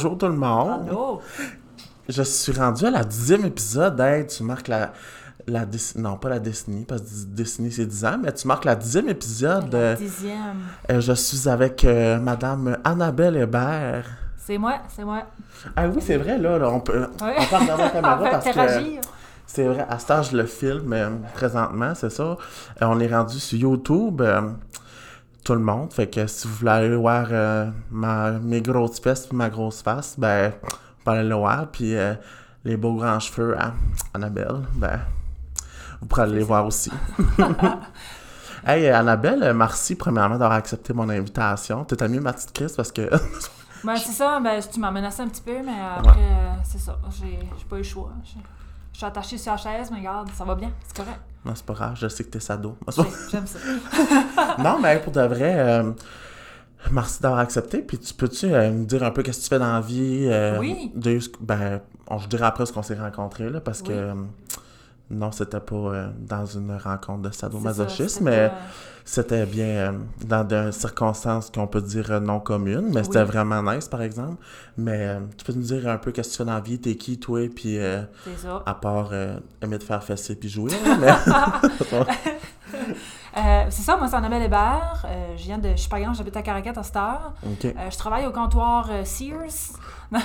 Bonjour tout le monde. Allô? Je suis rendu à la dixième épisode. Hey, tu marques la, la Non, pas la décennie, parce que décennie c'est 10 ans, mais tu marques la dixième épisode. La Euh, dixième. euh, je suis avec euh, Madame Annabelle Hébert. C'est moi, c'est moi. Ah oui, c'est vrai, là, là, on peut, Ouais. on peut regarder la caméra parce que interagir. c'est vrai, à ce je le filme euh, présentement, c'est ça. On est rendu sur YouTube, tout le monde, fait que si vous voulez aller voir euh, ma, mes grosses fesses puis ma grosse face, ben, vous pouvez aller le voir, puis euh, les beaux grands cheveux à Annabelle, ben, vous pourrez aller les voir aussi. hey, Annabelle, merci premièrement d'avoir accepté mon invitation. T'as mis ma petite crise parce que... Ben, c'est ça, ben, tu m'as menacé un petit peu, mais après, euh, c'est ça. J'ai j'ai pas eu le choix. Je suis attachée sur la chaise, mais regarde, ça va bien, c'est correct. non, c'est pas grave, je sais que t'es sado. J'ai- J'aime ça. non, mais pour de vrai, euh, merci d'avoir accepté. Puis tu peux-tu euh, me dire un peu qu'est-ce que tu fais dans la vie? euh, Oui. de ben, on, je dirais après ce qu'on s'est rencontrés, là, parce que Oui. non, c'était pas dans une rencontre de sadomasochisme, mais c'était bien euh, dans des circonstances qu'on peut dire euh, non communes, mais c'était vraiment nice, par exemple. Mais euh, tu peux nous dire un peu qu'est-ce que tu fais dans la vie? T'es qui, toi? Puis euh, c'est ça. à part aimer te faire fesser puis jouer, mais... Euh, c'est ça, moi, c'est Annabelle Hébert. Euh, je viens de. Je suis pas grande, j'habite à Caracat à. Euh, je travaille au comptoir Sears.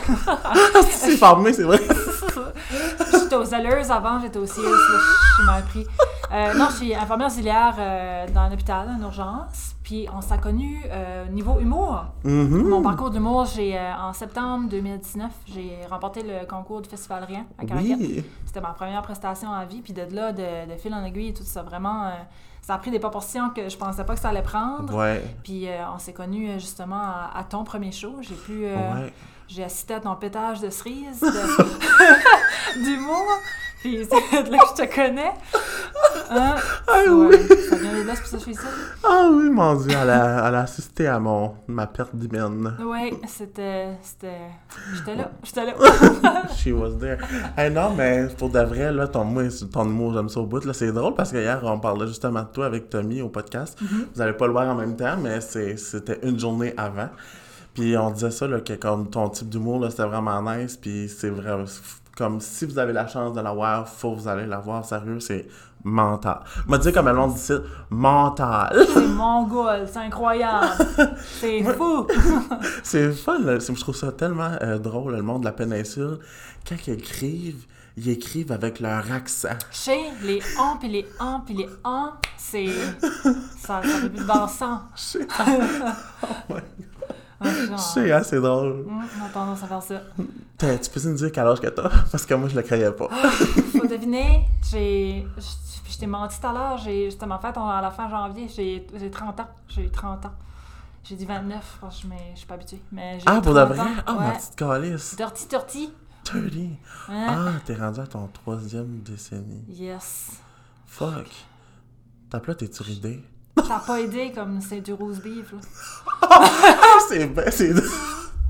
c'est formé, c'est vrai. J'étais aux Zellers avant, j'étais au là, je suis mal pris. Euh, non, je suis infirmière auxiliaire euh, dans un hôpital, en urgence. Puis on s'est connus euh, niveau humour. Mhm. Mon parcours d'humour, j'ai euh, en septembre 2019, j'ai remporté le concours du Festival Rien à Caracat. Oui. C'était ma première prestation en vie. Puis de là, de, de fil en aiguille, tout ça, vraiment, ça a pris des proportions que je pensais pas que ça allait prendre. Ouais. Puis euh, on s'est connus justement à, à ton premier show. J'ai pu... euh, Ouais. J'ai assisté à ton pétage de cerise, de- d'humour. Puis c'est là que je te connais. Hein? Ah Ouais, Ça vient de là, c'est pour ça que je suis ici. Ah oui, mon Dieu, elle a, elle a assisté à mon, ma perte d'hymen. Oui, c'était. c'était... J'étais là, j'étais là. She was there. Hey, non, mais pour de vrai, là, ton, ton humour, j'aime ça au bout. Là, c'est drôle parce que hier, on parlait justement de toi avec Tommy au podcast. Vous allez pas le voir en même temps, mais c'est- c'était une journée avant. Puis on disait ça, là, que comme ton type d'humour, là, c'était vraiment nice. Puis c'est vrai, comme si vous avez la chance de l'avoir, faut que vous allez l'avoir. Sérieux, c'est mental. M'a dit comme elle monde dit mental. C'est mongol, c'est incroyable. C'est fou. C'est fun, là. Je trouve ça tellement euh, drôle, le monde de la péninsule. Quand ils écrivent, ils écrivent avec leur accent. Chez les ans, puis les ans, puis les ans, c'est. Ça, fait plus de bon sens. Ouais, sais, hein, c'est drôle. hum, on a tendance à faire ça. Tu peux nous dire quel âge que t'as? Parce que moi, je le croyais pas. Faut deviner, j'ai. Je t'ai menti tout à l'heure, j'ai. Ma fête à la fin janvier, j'ai j'ai 30 ans. J'ai 30 ans. J'ai dit 29, parce que je suis pas habituée. Mais j'ai Ah, pour de 30 vrai? ans. Ah, ma ouais. petite calice. Dirty Dirty. 30. Hein? Ah, t'es rendu à ton troisième décennie. Yes. Fuck. T'as là, t'es-tu ridé? Ça a pas aidé comme c'est du rose beef, là. C'est ben, c'est...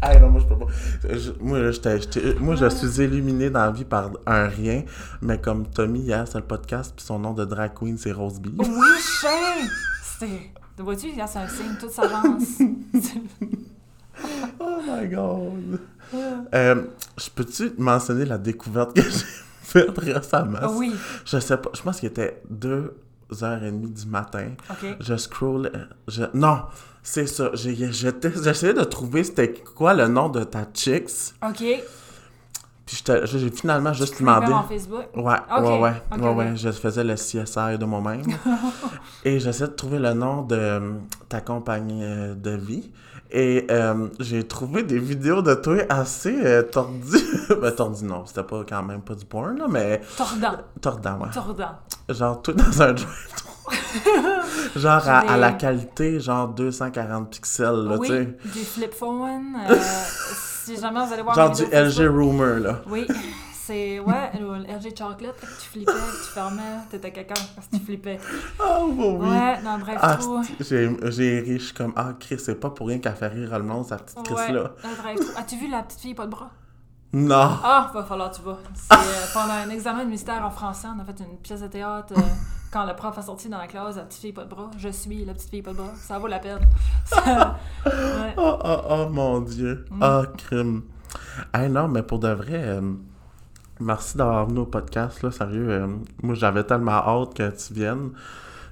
Ah non, moi je peux pas. Je- moi, là, j'étais- moi, je suis éliminé dans la vie par un rien, mais comme Tommy hier, c'est le podcast, puis son nom de drag queen, c'est Rose Beef. Oui, chien! C'est. Vois-tu, regarde, c'est un signe, tout s'avance. Oh my god. Euh, je peux-tu mentionner la découverte que j'ai faite récemment? Oui, Je sais pas, je pense qu'il était 2h30 du matin. Je scroll. Je... Non, c'est ça. J'essayais de trouver c'était quoi le nom de ta chicks. Ok. Puis j'ai finalement juste demandé. en Facebook? Ouais, ouais, ouais, ouais, ouais, je faisais le CSI de moi-même. et j'essayais de trouver le nom de ta compagnie euh, de vie. Et euh, j'ai trouvé des vidéos de toi assez euh, tordues. ben, tordues, non, c'était pas quand même pas du porn, là, mais Tordant. tordant, ouais. Tordant. Genre, tout dans un drive Genre, à, à la qualité, genre 240 pixels, là, oui, tu sais. du flip phone. euh, si jamais vous allez voir Genre du LG. Rumor, là. Oui, c'est. Ouais, le LG Chocolate, que tu flippais, que tu fermais, t'étais quelqu'un parce que tu flippais. Oh, bah oui. Ouais, dans bref, Ah, c'est- j'ai j'ai ri, je suis comme, ah, Chris, c'est pas pour rien qu'elle fait rire le monde, sa petite Chris, Ouais, là. As-tu vu la petite fille pas de bras? Non. Ah, va falloir tu vas. C'est euh, pendant un examen de mystère en français, on a fait une pièce de théâtre. euh, quand le prof a sorti dans la classe, la petite fille pas de bras, je suis la petite fille pas de bras. Ça vaut la peine. Ça- ouais. Oh, oh, oh, mon Dieu. Mm. Ah, crime. Hey, non, mais pour de vrai, euh, merci d'avoir venu au podcast, là, sérieux. euh, moi, j'avais tellement hâte que tu viennes.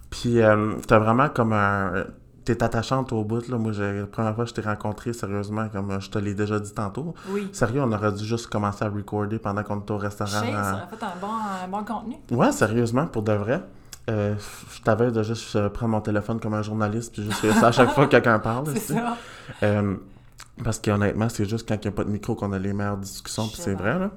Puis, euh, t'as vraiment comme un... T'es attachante au bout, là. Moi, j'ai- la première fois que je t'ai rencontré, sérieusement, comme euh, je te l'ai déjà dit tantôt. Oui. Sérieux, on aurait dû juste commencer à recorder pendant qu'on était au restaurant. à- ça aurait fait un bon, un bon contenu. Ouais, sérieusement, pour de vrai. Euh, je t'avais de juste euh, prendre mon téléphone comme un journaliste, puis juste faire ça à chaque fois que quelqu'un parle. C'est ça. Euh, parce qu'honnêtement, c'est juste quand il n'y a pas de micro qu'on a les meilleures discussions, puis c'est vrai, là.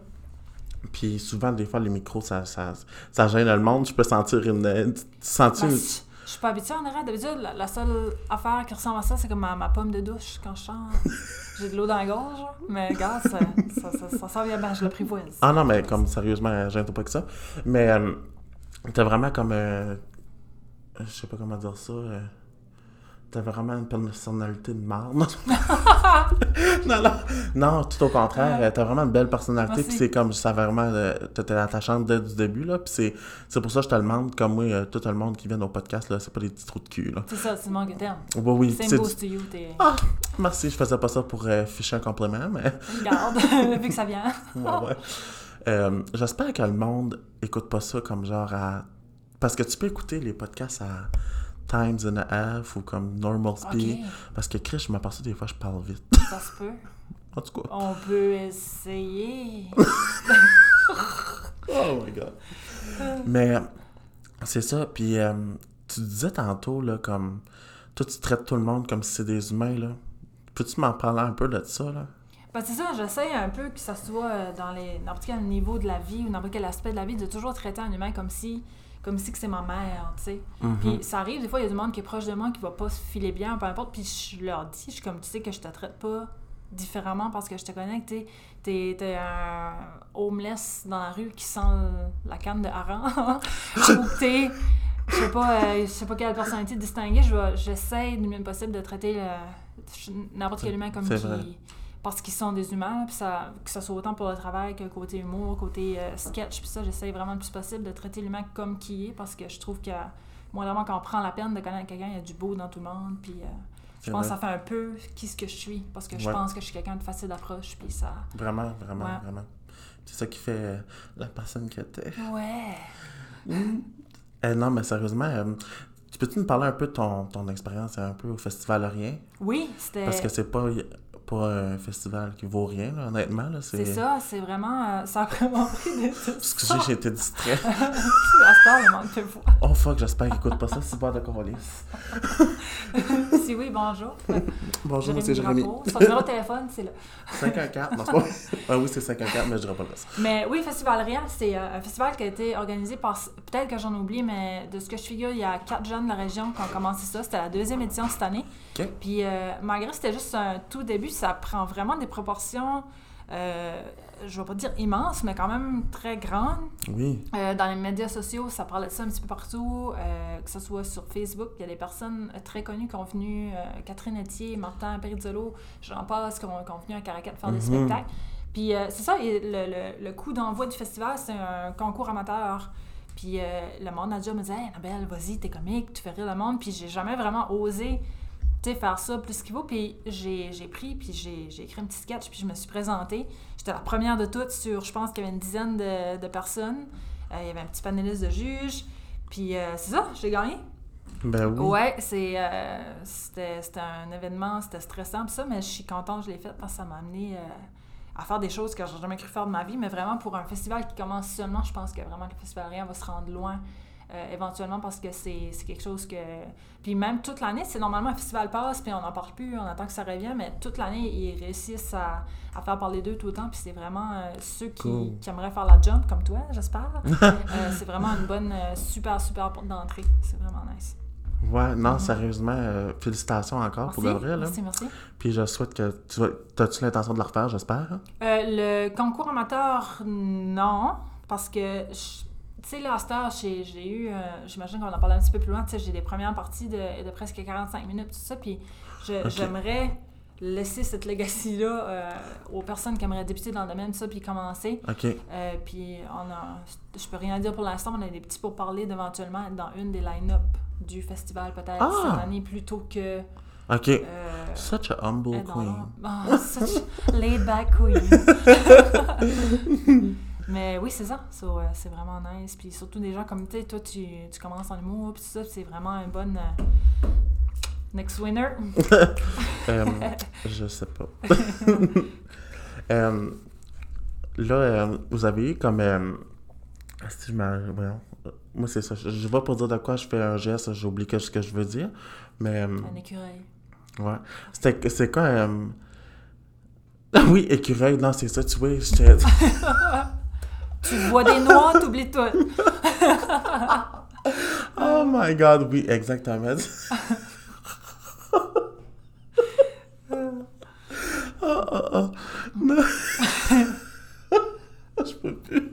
Puis souvent, des fois, les micros, ça, ça, ça gêne le monde. Je peux sentir une... euh, sentir Ben, une- je suis pas habituée en arrière. D'habitude, la, la seule affaire qui ressemble à ça, c'est comme ma, ma pomme de douche quand je chante. J'ai de l'eau dans la gorge, mais regarde, ça, ça, ça, ça sent bien, ben, je l'apprivoise. Ah non, mais comme sérieusement, gêne-toi pas que ça. Mais euh, t'as vraiment comme... euh, je sais pas comment dire ça... euh, T'as vraiment une personnalité de marde. non, non, non, tout au contraire. euh, T'as vraiment une belle personnalité. Puis c'est comme, ça vraiment, euh, t'étais attachante dès du début. là. Puis c'est, c'est pour ça que je te demande, comme moi, euh, tout le monde qui vient au podcast, là, c'est pas des petits trous de cul. Là. C'est ça, c'est de terme. Oui, oui. C'est to you, t'es... Ah, merci, je faisais pas ça pour euh, ficher un compliment, mais. Regarde, vu que ça vient. Ouais, ouais. J'espère que le monde écoute pas ça comme genre à. Parce que tu peux écouter les podcasts à Times and a Half ou comme Normal Speed. Parce que Chris, je m'aperçois des fois, je parle vite. ça se peut. En tout cas. On peut essayer. Oh my god. Mais c'est ça. Puis euh, tu disais tantôt, là, comme. Toi, tu traites tout le monde comme si c'est des humains, là. Peux-tu m'en parler un peu de ça, là? Ben, c'est ça, j'essaie un peu que ça soit euh, dans les n'importe quel niveau de la vie ou n'importe quel aspect de la vie, de toujours traiter un humain comme si comme si que c'est ma mère, tu sais. Mhm. Puis ça arrive, des fois, il y a du monde qui est proche de moi qui va pas se filer bien, peu importe, puis je leur dis, je suis comme, tu sais que je te traite pas différemment parce que je te connais, que t'es- un homeless dans la rue qui sent la canne de hareng, ou t'es, je sais pas, euh, je sais pas quelle personnalité distinguée, j'essaie du mieux possible de traiter n'importe quel humain comme qui... vrai. Parce qu'ils sont des humains, puis ça, que ce soit autant pour le travail que côté humour, côté euh, sketch, puis ça, j'essaie vraiment le plus possible de traiter l'humain comme qui est, parce que je trouve que, moindrement quand on prend la peine de connaître quelqu'un, il y a du beau dans tout le monde, puis euh, je pense que ça fait un peu qui ce que je suis, parce que je Ouais. pense que je suis quelqu'un de facile d'approche, puis ça... Vraiment, vraiment, Ouais. vraiment. C'est ça qui fait euh, la personne que t'es. Ouais! Non, mais sérieusement, euh, tu peux-tu nous parler un peu de ton, ton expérience un peu au Festival Rien? Oui, c'était... Parce que c'est pas, pas un festival qui vaut rien, là, honnêtement. Là, C'est ça, c'est vraiment... euh, ça a vraiment pris des... Excusez, j'ai été distrait. le monde te voit. Oh fuck, j'espère qu'il écoute pas ça, c'est pas de colis. Si oui, bonjour. Bonjour, c'est Jérémy. Son numéro de téléphone, c'est là. 514, non, c'est pas. Ah oui, c'est 514, mais je dirais pas le. Mais oui, Festival Réal, c'est euh, un festival qui a été organisé par, peut-être que j'en oublie, mais de ce que je figure, il y a quatre jeunes de la région qui ont commencé ça. C'était la deuxième édition cette année. Puis euh, malgré que c'était juste un tout début, ça prend vraiment des proportions, euh, je vais pas dire immenses, mais quand même très grandes. Oui. Euh, dans les médias sociaux, ça parlait de ça un petit peu partout, euh, que ce soit sur Facebook. Il y a des personnes très connues qui ont venu, euh, Catherine Etier, Martin Perizzolo, j'en passe, qui ont, qui ont venu à Caracat faire des Mhm. spectacles. Puis c'est ça, et le, le, le coup d'envoi du festival, c'est un concours amateur. Puis le monde a déjà me disait hey, Annabelle, vas-y, t'es comique, tu fais rire le monde. Puis j'ai jamais vraiment osé sais, faire ça plus qu'il vaut. Puis j'ai j'ai pris, puis j'ai j'ai écrit un petit sketch, puis je me suis présentée. J'étais la première de toutes sur, je pense qu'il y avait une dizaine de, de personnes. Euh, il y avait un petit panéliste de juges. Puis euh, c'est ça, j'ai gagné. Ben oui. Ouais, c'est, euh, c'était, c'était un événement, c'était stressant, pis ça, mais je suis contente que je l'ai fait parce que ça m'a amené à faire des choses que j'ai jamais cru faire de ma vie. Mais vraiment, pour un festival qui commence seulement, je pense que vraiment le Festival Rien va se rendre loin euh, éventuellement parce que c'est, quelque chose que. Puis même toute l'année, c'est normalement un festival passe, puis on n'en parle plus, on attend que ça revienne, mais toute l'année, ils réussissent à, à faire parler d'eux tout le temps, puis c'est vraiment euh, ceux qui, Cool. qui aimeraient faire la jump comme toi, j'espère. Euh, c'est vraiment une bonne, super, super porte d'entrée. C'est vraiment nice. Ouais, non, sérieusement, félicitations encore pour de Merci, vrai. Là. merci, merci. Puis je souhaite que tu vas. T'as-tu l'intention de le refaire, j'espère? le concours amateur, non, parce que, je- tu sais, là, à j'ai j'ai eu, euh, j'imagine qu'on en parle un petit peu plus loin, tu sais, j'ai des premières parties de, de presque 45 minutes, tout ça, puis j'aimerais laisser cette legacy-là euh, aux personnes qui aimeraient débuter dans le domaine, ça, puis commencer. Ok. Euh, puis on a, je peux rien dire pour l'instant, on a des petits pour parler d'éventuellement être dans une des line-up du festival peut-être Ah! cette année plutôt que OK. Euh, Such a humble queen. Oh, such laid back queen. Mais oui, c'est ça. So, euh, c'est vraiment nice. Puis surtout des gens comme tu sais, toi, tu, tu commences en humour, puis tout ça, c'est vraiment une bonne. euh, next winner. Euh, je sais pas. Là, euh, vous avez eu comme. si je voyons. Moi, c'est ça. Je, je vais pour dire de quoi je fais un geste, j'ai oublié ce que je veux dire. Mais. Un écureuil. ouais. C'était, c'est quoi. Ah oui, écureuil. Non, c'est ça, tu vois. j'étais- Tu vois des noix, t'oublies tout. Oh my god, oui, exactement. oh, oh, oh. Non. Je peux plus.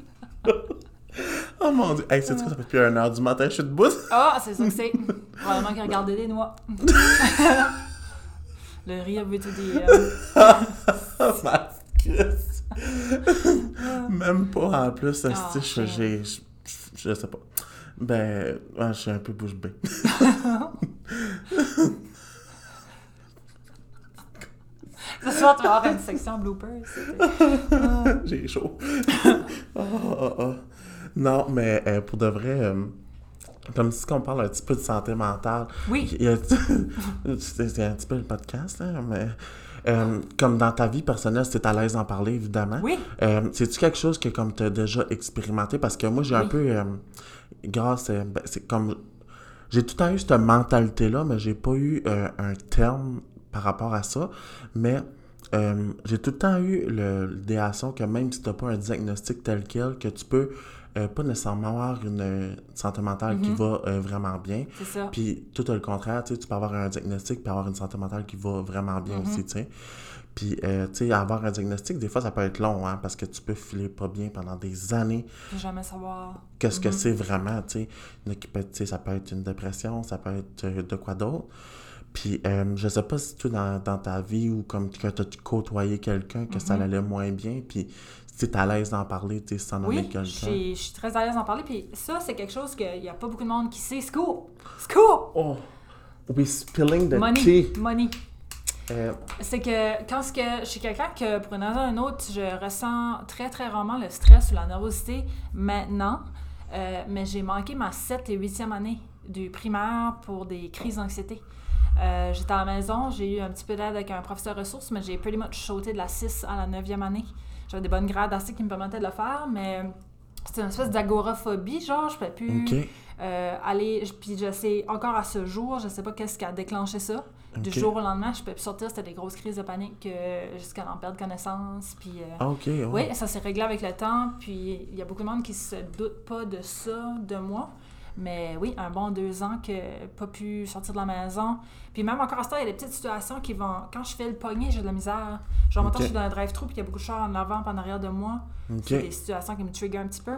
Oh mon dieu. Hey, c'est quoi, ça fait depuis 1h du matin, je suis debout. Ah, c'est ça que c'est. Probablement qu'il regardait des noix. Le rire veut tout dire. Même pas en plus, Ah, je, j'ai, je, sais pas. Ben, ouais, je suis un peu bouche bée. Ce soir, tu vas avoir une section bloopers. J'ai chaud. Oh, oh, oh. Non, mais euh, pour de vrai, euh, comme si on parle un petit peu de santé mentale. Oui. Il y a- c'est c'est un petit peu le podcast, là, mais euh, comme dans ta vie personnelle, si tu es à l'aise d'en parler, évidemment. Oui. Euh, C'est-tu quelque chose que comme tu as déjà expérimenté? Parce que moi, j'ai un peu... euh, grâce... ben, c'est comme... J'ai tout le temps eu cette mentalité-là, mais j'ai pas eu un terme par rapport à ça. Mais euh, j'ai tout le temps eu le- l'idéation que même si tu n'as pas un diagnostic tel quel, que tu peux euh, pas nécessairement avoir une euh, santé mentale qui Mhm. va euh, vraiment bien. C'est ça. Puis tout le contraire, tu tu peux avoir un diagnostic puis avoir une santé mentale qui va vraiment bien Mhm. aussi, tu sais. Puis, euh, tu sais, avoir un diagnostic, des fois, ça peut être long, hein, parce que tu peux filer pas bien pendant des années. Jamais savoir. Qu'est-ce que Mhm. c'est vraiment, tu sais. Tu Ça peut être une dépression, ça peut être de quoi d'autre. Puis, euh, je sais pas si toi, dans, dans ta vie ou comme que tu as côtoyé quelqu'un, que ça allait moins bien, puis tu es à l'aise d'en parler, tu sais, sans nommer Oui, quelqu'un. j'ai- je suis très à l'aise d'en parler. Puis ça, c'est quelque chose qu'il n'y a pas beaucoup de monde qui sait. Scoop! Scoop! Oh! We spilling the Money. tea! Money. Euh, C'est que quand que je suis quelqu'un que pour une raison ou une autre, je ressens très très rarement le stress ou la nervosité maintenant, euh, mais j'ai manqué ma 7 et 8e année du primaire pour des crises d'anxiété. Euh, J'étais à la maison, j'ai eu un petit peu d'aide avec un professeur ressources, mais j'ai pretty much sauté de la 6 à la 9e année. J'avais des bonnes grades assez qui me permettaient de le faire, mais c'était une espèce d'agoraphobie, genre, je pouvais plus euh, aller. Puis je sais, encore à ce jour, je sais pas qu'est-ce qui a déclenché ça. Du jour au lendemain, je peux plus sortir, c'était des grosses crises de panique euh, jusqu'à en perdre connaissance. Puis, euh, Ah, OK. ouais. Oui, ça s'est réglé avec le temps. Puis il y a beaucoup de monde qui se doute pas de ça, de moi. Mais oui, un bon deux ans que pas pu sortir de la maison. Puis même encore à ce temps, il y a des petites situations qui vont. Quand je fais le poignet, j'ai de la misère. Genre, maintenant, Ok. je suis dans un drive-thru, puis il y a beaucoup de chars en avant, puis en arrière de moi. C'est des situations qui me trigger un petit peu.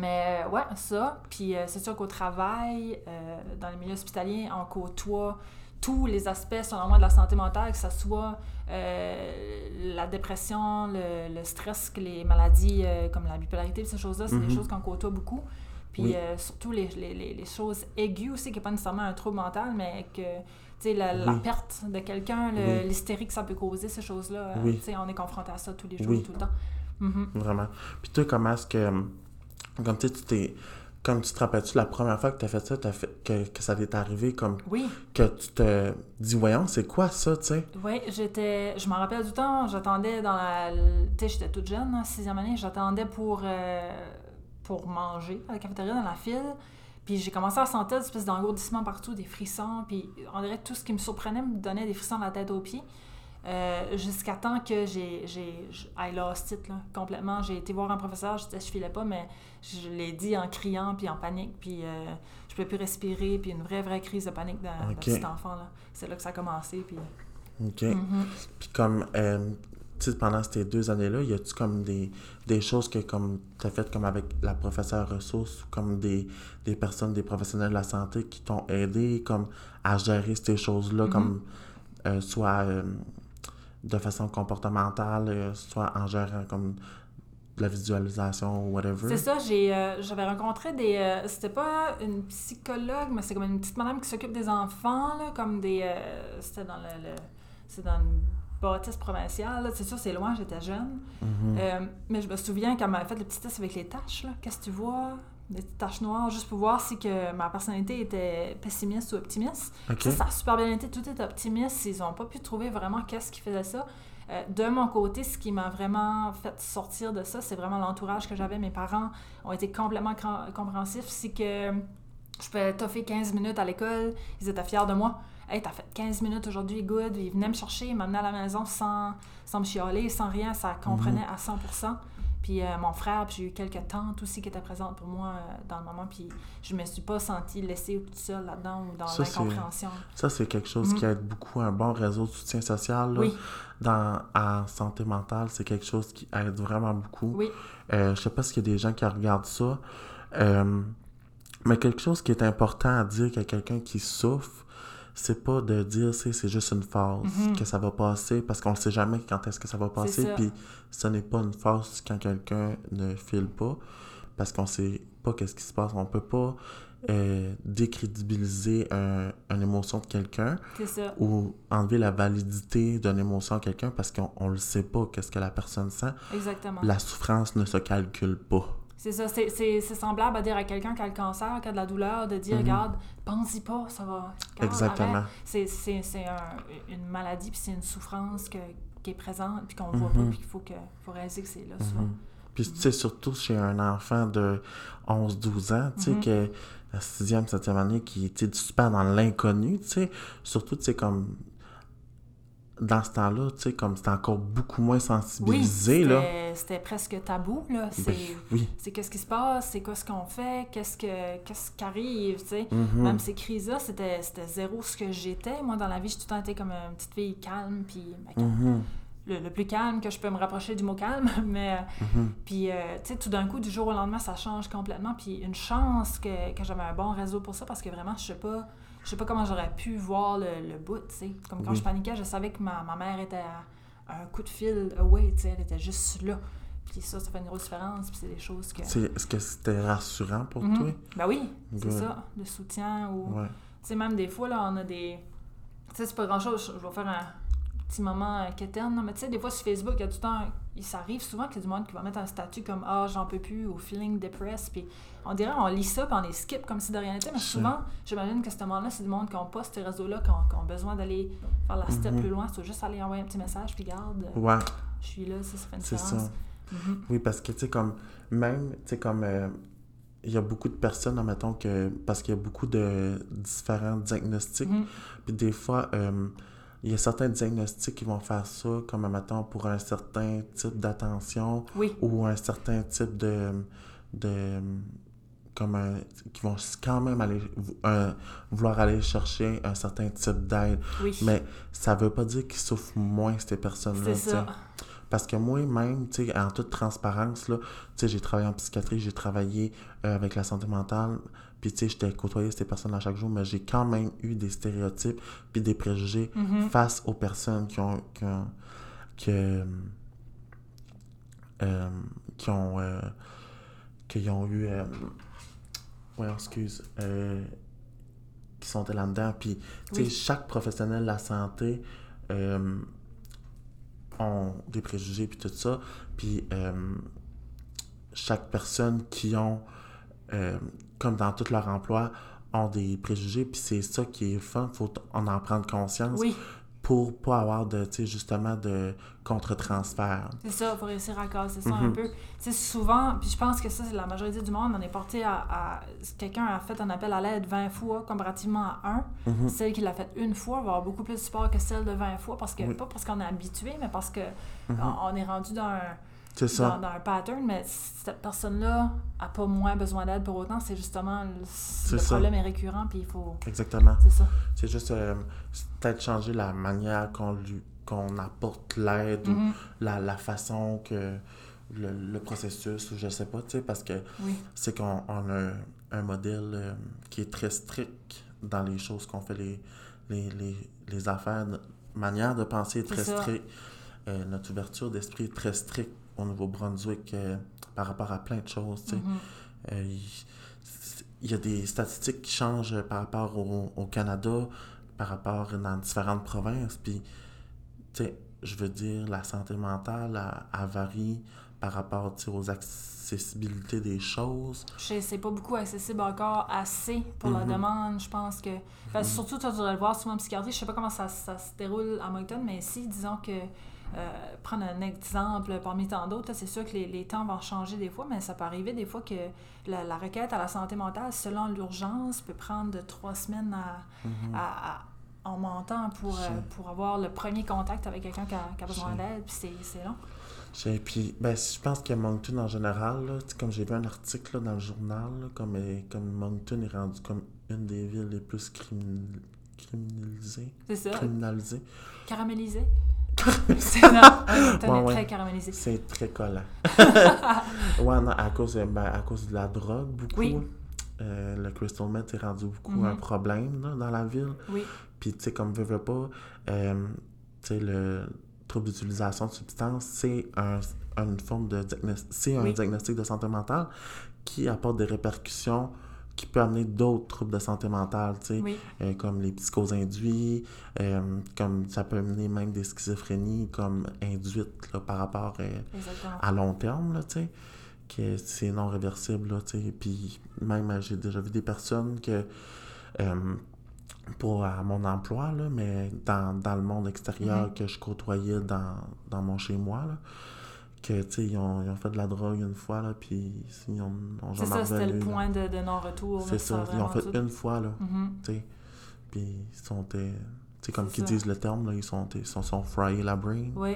Mais euh, ouais, ça. Puis euh, c'est sûr qu'au travail, euh, dans les milieux hospitaliers, on côtoie tous les aspects, selon moi, de la santé mentale, que ce soit euh, la dépression, le, le stress, les maladies euh, comme la bipolarité, ces choses-là, c'est Mhm. des choses qu'on côtoie beaucoup. Puis Oui. euh, surtout les, les, les, choses aiguës aussi, qui n'est pas nécessairement un trouble mental, mais que, tu sais, la, la Oui. perte de quelqu'un, Oui. l'hystérie que ça peut causer, ces choses-là, euh, Oui. tu sais, on est confronté à ça tous les jours, tout le temps. Mhm. Vraiment. Puis toi, comment est-ce que. Comme tu t'es. Comme tu te rappelles-tu la première fois que tu as fait ça, t'as fait, que, que ça t'est arrivé, comme Oui. que tu te dis, voyons, c'est quoi ça, tu sais? Oui, j'étais. Je m'en rappelle du temps, j'attendais dans la. Tu sais, j'étais toute jeune, en sixième année, j'attendais pour, euh, pour manger à la cafétéria dans la file. Puis j'ai commencé à sentir des espèces d'engourdissement partout, des frissons. Puis on dirait que tout ce qui me surprenait me donnait des frissons de la tête aux pieds. Euh, Jusqu'à temps que j'ai. j'ai I lost it, là, complètement. J'ai été voir un professeur, je disais, je filais pas, mais je l'ai dit en criant, puis en panique, puis euh, je pouvais plus respirer, puis une vraie, vraie crise de panique d'un d'un Ok. petit enfant, là. C'est là que ça a commencé, puis. OK. Mhm. Puis comme, euh, pendant ces deux années-là, y a-tu comme des, des choses que comme t'as faites comme avec la professeure ressources, ou comme des, des personnes, des professionnels de la santé qui t'ont aidé comme à gérer ces choses-là, Mhm. comme euh, soit euh, de façon comportementale, euh, soit en gérant comme de la visualisation ou whatever? C'est ça, j'ai, euh, j'avais rencontré des. euh, c'était pas une psychologue, mais c'est comme une petite madame qui s'occupe des enfants, là, comme des. euh, c'était dans le. le- c'est dans une bâtisse provinciale. C'est sûr, c'est loin, j'étais jeune. Mhm. Euh, mais je me souviens qu'elle m'avait fait le petit test avec les taches, là. Qu'est-ce que tu vois? Des petites taches noires, juste pour voir si que ma personnalité était pessimiste ou optimiste. Ça, ça a super bien été. Tout est optimiste. Ils n'ont pas pu trouver vraiment qu'est-ce qui faisait ça. Euh, de mon côté, ce qui m'a vraiment fait sortir de ça, c'est vraiment l'entourage que j'avais. Mes parents ont été complètement compréhensifs. C'est que je pouvais toffer 15 minutes à l'école. Ils étaient fiers de moi. Hey, t'as fait 15 minutes aujourd'hui, good. Ils venaient me chercher, ils m'amenaient à la maison sans, sans me chialer, sans rien. Ça comprenait à 100% Puis euh, mon frère, puis j'ai eu quelques tantes aussi qui étaient présentes pour moi euh, dans le moment. Puis je me suis pas sentie laissée toute seule là-dedans ou dans l'incompréhension. Ça, c'est quelque chose qui Mhm. aide beaucoup un bon réseau de soutien social. là. Oui, Dans, en santé mentale, c'est quelque chose qui aide vraiment beaucoup. oui, Euh, je sais pas s'il y a des gens qui regardent ça. Euh, mais quelque chose qui est important à dire qu'à quelqu'un qui souffre, c'est pas de dire c'est c'est juste une phase, Mhm. que ça va passer, parce qu'on ne sait jamais quand est-ce que ça va passer. Puis ce n'est pas une phase quand quelqu'un ne file pas, parce qu'on sait pas qu'est-ce qui se passe. On peut pas euh, décrédibiliser un- une émotion de quelqu'un ou enlever la validité d'une émotion à quelqu'un parce qu'on on le sait pas qu'est-ce que la personne sent. Exactement. La souffrance ne se calcule pas. C'est ça. C'est- C'est c'est semblable à dire à quelqu'un qui a le cancer, qui a de la douleur, de dire, Mhm. regarde, pense-y pas, ça va. Regarde, Exactement. C'est c'est- c'est un- une maladie, puis c'est une souffrance que- qui est présente, puis qu'on voit Mhm. pas, puis qu'il faut, que, faut réaliser que c'est là souvent. Mhm. Puis, tu sais, surtout chez un enfant de 11-12 ans, tu sais, Mhm. que la sixième, septième année, qui est super dans l'inconnu, tu sais, surtout, tu sais, comme dans ce temps-là, tu sais, comme c'est encore beaucoup moins Oui, sensibilisé, là. c'était- c'était presque tabou, là. C'est Ben, oui. c'est qu'est-ce qui se passe, c'est quoi ce qu'on fait, qu'est-ce que qu'est-ce qui arrive, tu sais. Mhm. Même ces crises-là, c'était c'était zéro ce que j'étais. Moi, dans la vie, j'ai tout le temps été comme une petite fille calme, puis ben. Mhm. le, le plus calme que je peux me rapprocher du mot calme. Mais, Mhm. puis, euh, tu sais, tout d'un coup, du jour au lendemain, ça change complètement. Puis, une chance que, que j'avais un bon réseau pour ça, parce que vraiment, je sais pas, je sais pas comment j'aurais pu voir le, le bout, tu sais. Comme quand Oui. je paniquais, je savais que ma, ma mère était à, à un coup de fil away, tu sais, elle était juste là. Puis ça, ça fait une grosse différence, puis c'est des choses que... Est-ce que c'était rassurant pour Mhm. toi? Ben oui, c'est ça, le soutien ou... Ouais. Tu sais, même des fois, là, on a des. Tu sais, c'est pas grand chose. Je vais faire un petit moment quétaine, mais tu sais, des fois sur Facebook, il y a tout le temps. il- Ça arrive souvent qu'il y a du monde qui va mettre un statut comme Ah, j'en peux plus ou feeling depressed. Puis on dirait, on lit ça, puis on les skip comme si de rien n'était. Mais souvent, j'imagine que ce monde-là, c'est du monde qui n'ont pas ces réseaux-là, qui ont, besoin d'aller faire la step Mhm. plus loin. C'est juste aller envoyer un petit message, puis garde, euh, Ouais, je suis là, ça, ça fait une c'est différence. ça. Mhm. Oui, parce que, tu sais, comme, même, tu sais, comme, euh, il y a beaucoup de personnes, admettons, que, parce qu'il y a beaucoup de différents diagnostics, Mhm. puis des fois, euh, il y a certains diagnostics qui vont faire ça, comme, admettons, pour un certain type d'attention Oui, ou un certain type de, de comme un, qui vont quand même aller, un- vouloir aller chercher un certain type d'aide. oui. Mais ça veut pas dire qu'ils souffrent moins, ces personnes-là. c'est ça. Parce que moi-même, tu sais, en toute transparence, là, tu sais, j'ai travaillé en psychiatrie, j'ai travaillé euh, avec la santé mentale, puis tu sais, j'étais côtoyé ces personnes-là chaque jour, mais j'ai quand même eu des stéréotypes puis des préjugés Mhm. face aux personnes qui ont... qui ont, qui, euh, euh, qui ont, euh, qui ont eu... Ouais, excuse. euh, qui sont là-dedans. Puis, tu sais, Oui. chaque professionnel de la santé euh, ont des préjugés puis tout ça. Puis, euh, chaque personne qui ont, euh, comme dans tout leur emploi, ont des préjugés. Puis c'est ça qui est fun. Faut en en prendre conscience Oui, pour pas avoir de, tu sais, justement, de contre-transfert. C'est ça, il faut réussir à casser ça Mhm. un peu. Tu sais, souvent, puis je pense que ça, c'est la majorité du monde, on est porté à. à- Quelqu'un a fait un appel à l'aide 20 fois comparativement à un. Mhm. Celle qui l'a fait une fois va avoir beaucoup plus de support que celle de 20 fois, parce que, Oui. pas parce qu'on est habitué, mais parce que Mhm. on, on est rendu dans un, ça. dans, dans un pattern, mais cette personne-là a pas moins besoin d'aide pour autant, c'est justement le, problème est récurrent, puis il faut. Exactement. C'est ça. C'est juste euh, peut-être changer la manière qu'on lui qu'on apporte l'aide ou Mhm. la, la façon que le, le processus, ou je sais pas, tu sais, parce que Oui. c'est qu'on on a un modèle euh, qui est très strict dans les choses qu'on fait, les, les, les, les affaires. Notre manière de penser est très stricte. Euh, notre ouverture d'esprit est très stricte au Nouveau-Brunswick euh, par rapport à plein de choses. tu sais. Mhm. Euh, il y a des statistiques qui changent par rapport au, au Canada, par rapport dans différentes provinces. Puis, tu sais, je veux dire, la santé mentale, elle, elle varie par rapport aux accessibilités des choses. C'est pas beaucoup accessible encore assez pour la Mhm. demande. Je pense que. ben, Surtout, toi, tu devrais le voir souvent en psychiatrie. Je sais pas comment ça, ça se déroule à Moncton, mais si, disons que. Euh, prendre un exemple parmi tant d'autres, c'est sûr que les, les temps vont changer des fois, mais ça peut arriver des fois que la, la requête à la santé mentale, selon l'urgence, peut prendre de trois semaines à, Mhm. à- à- en montant pour, euh, pour avoir le premier contact avec quelqu'un qui a, qui a besoin d'aide, puis c'est- long. J'ai- Puis, ben, je pense que Moncton en général, là, comme j'ai vu un article là, dans le journal, là, comme, euh, comme Moncton est rendu comme une des villes les plus crimin- criminalisées. C'est ça. Criminalisées. Caramélisé. c'est Ouais, ouais. très caramélisé. C'est très collant. ouais, non, à cause, de- ben, à cause de la drogue, beaucoup. Oui. Euh, le crystal meth est rendu beaucoup Mhm. un problème là, dans la ville. Oui. Puis, tu sais, comme veut, veut pas, euh, tu sais, le trouble d'utilisation de substances, c'est un, une forme de diagnostic, c'est un Oui. diagnostic de santé mentale qui apporte des répercussions qui peut amener d'autres troubles de santé mentale, tu sais, Oui. euh, comme les psychoses induits, euh, comme ça peut amener même des schizophrénies comme induites là, par rapport euh, à long terme, là, que c'est non réversible, là. Puis même, j'ai déjà vu des personnes que, pour à mon emploi, là, mais dans, dans le monde extérieur Mhm. que je côtoyais dans, dans mon chez-moi, là, que, tu ils ont, ils ont fait de la drogue une fois, là, puis ils ont, ont C'est ça, c'était le point de, de non-retour. là, C'est ça ils ont fait tout- une fois, là, Mhm. tu sais. Puis ils sont, euh, tu sais, comme qu'ils disent le terme, là, ils sont, ils sont, sont fryés la brain. Oui,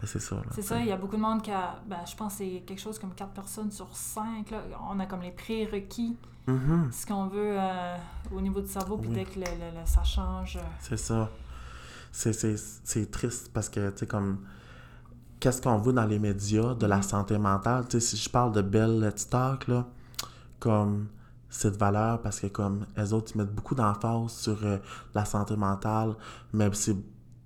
Ben, c'est ça, c'est ça. Il y a beaucoup de monde qui a. Ben, je pense que c'est quelque chose comme 4 personnes sur 5. Là. On a comme les prérequis, Mhm. ce qu'on veut euh, au niveau du cerveau, puis Oui. dès que le, le- le- ça change. euh, C'est ça. C'est triste parce que, tu sais, comme, qu'est-ce qu'on voit dans les médias de la santé mentale? Tu sais, si je parle de Bell Let's Talk, là, comme, c'est de valeur parce que, comme, elles autres, ils mettent beaucoup d'emphase sur euh, la santé mentale, mais c'est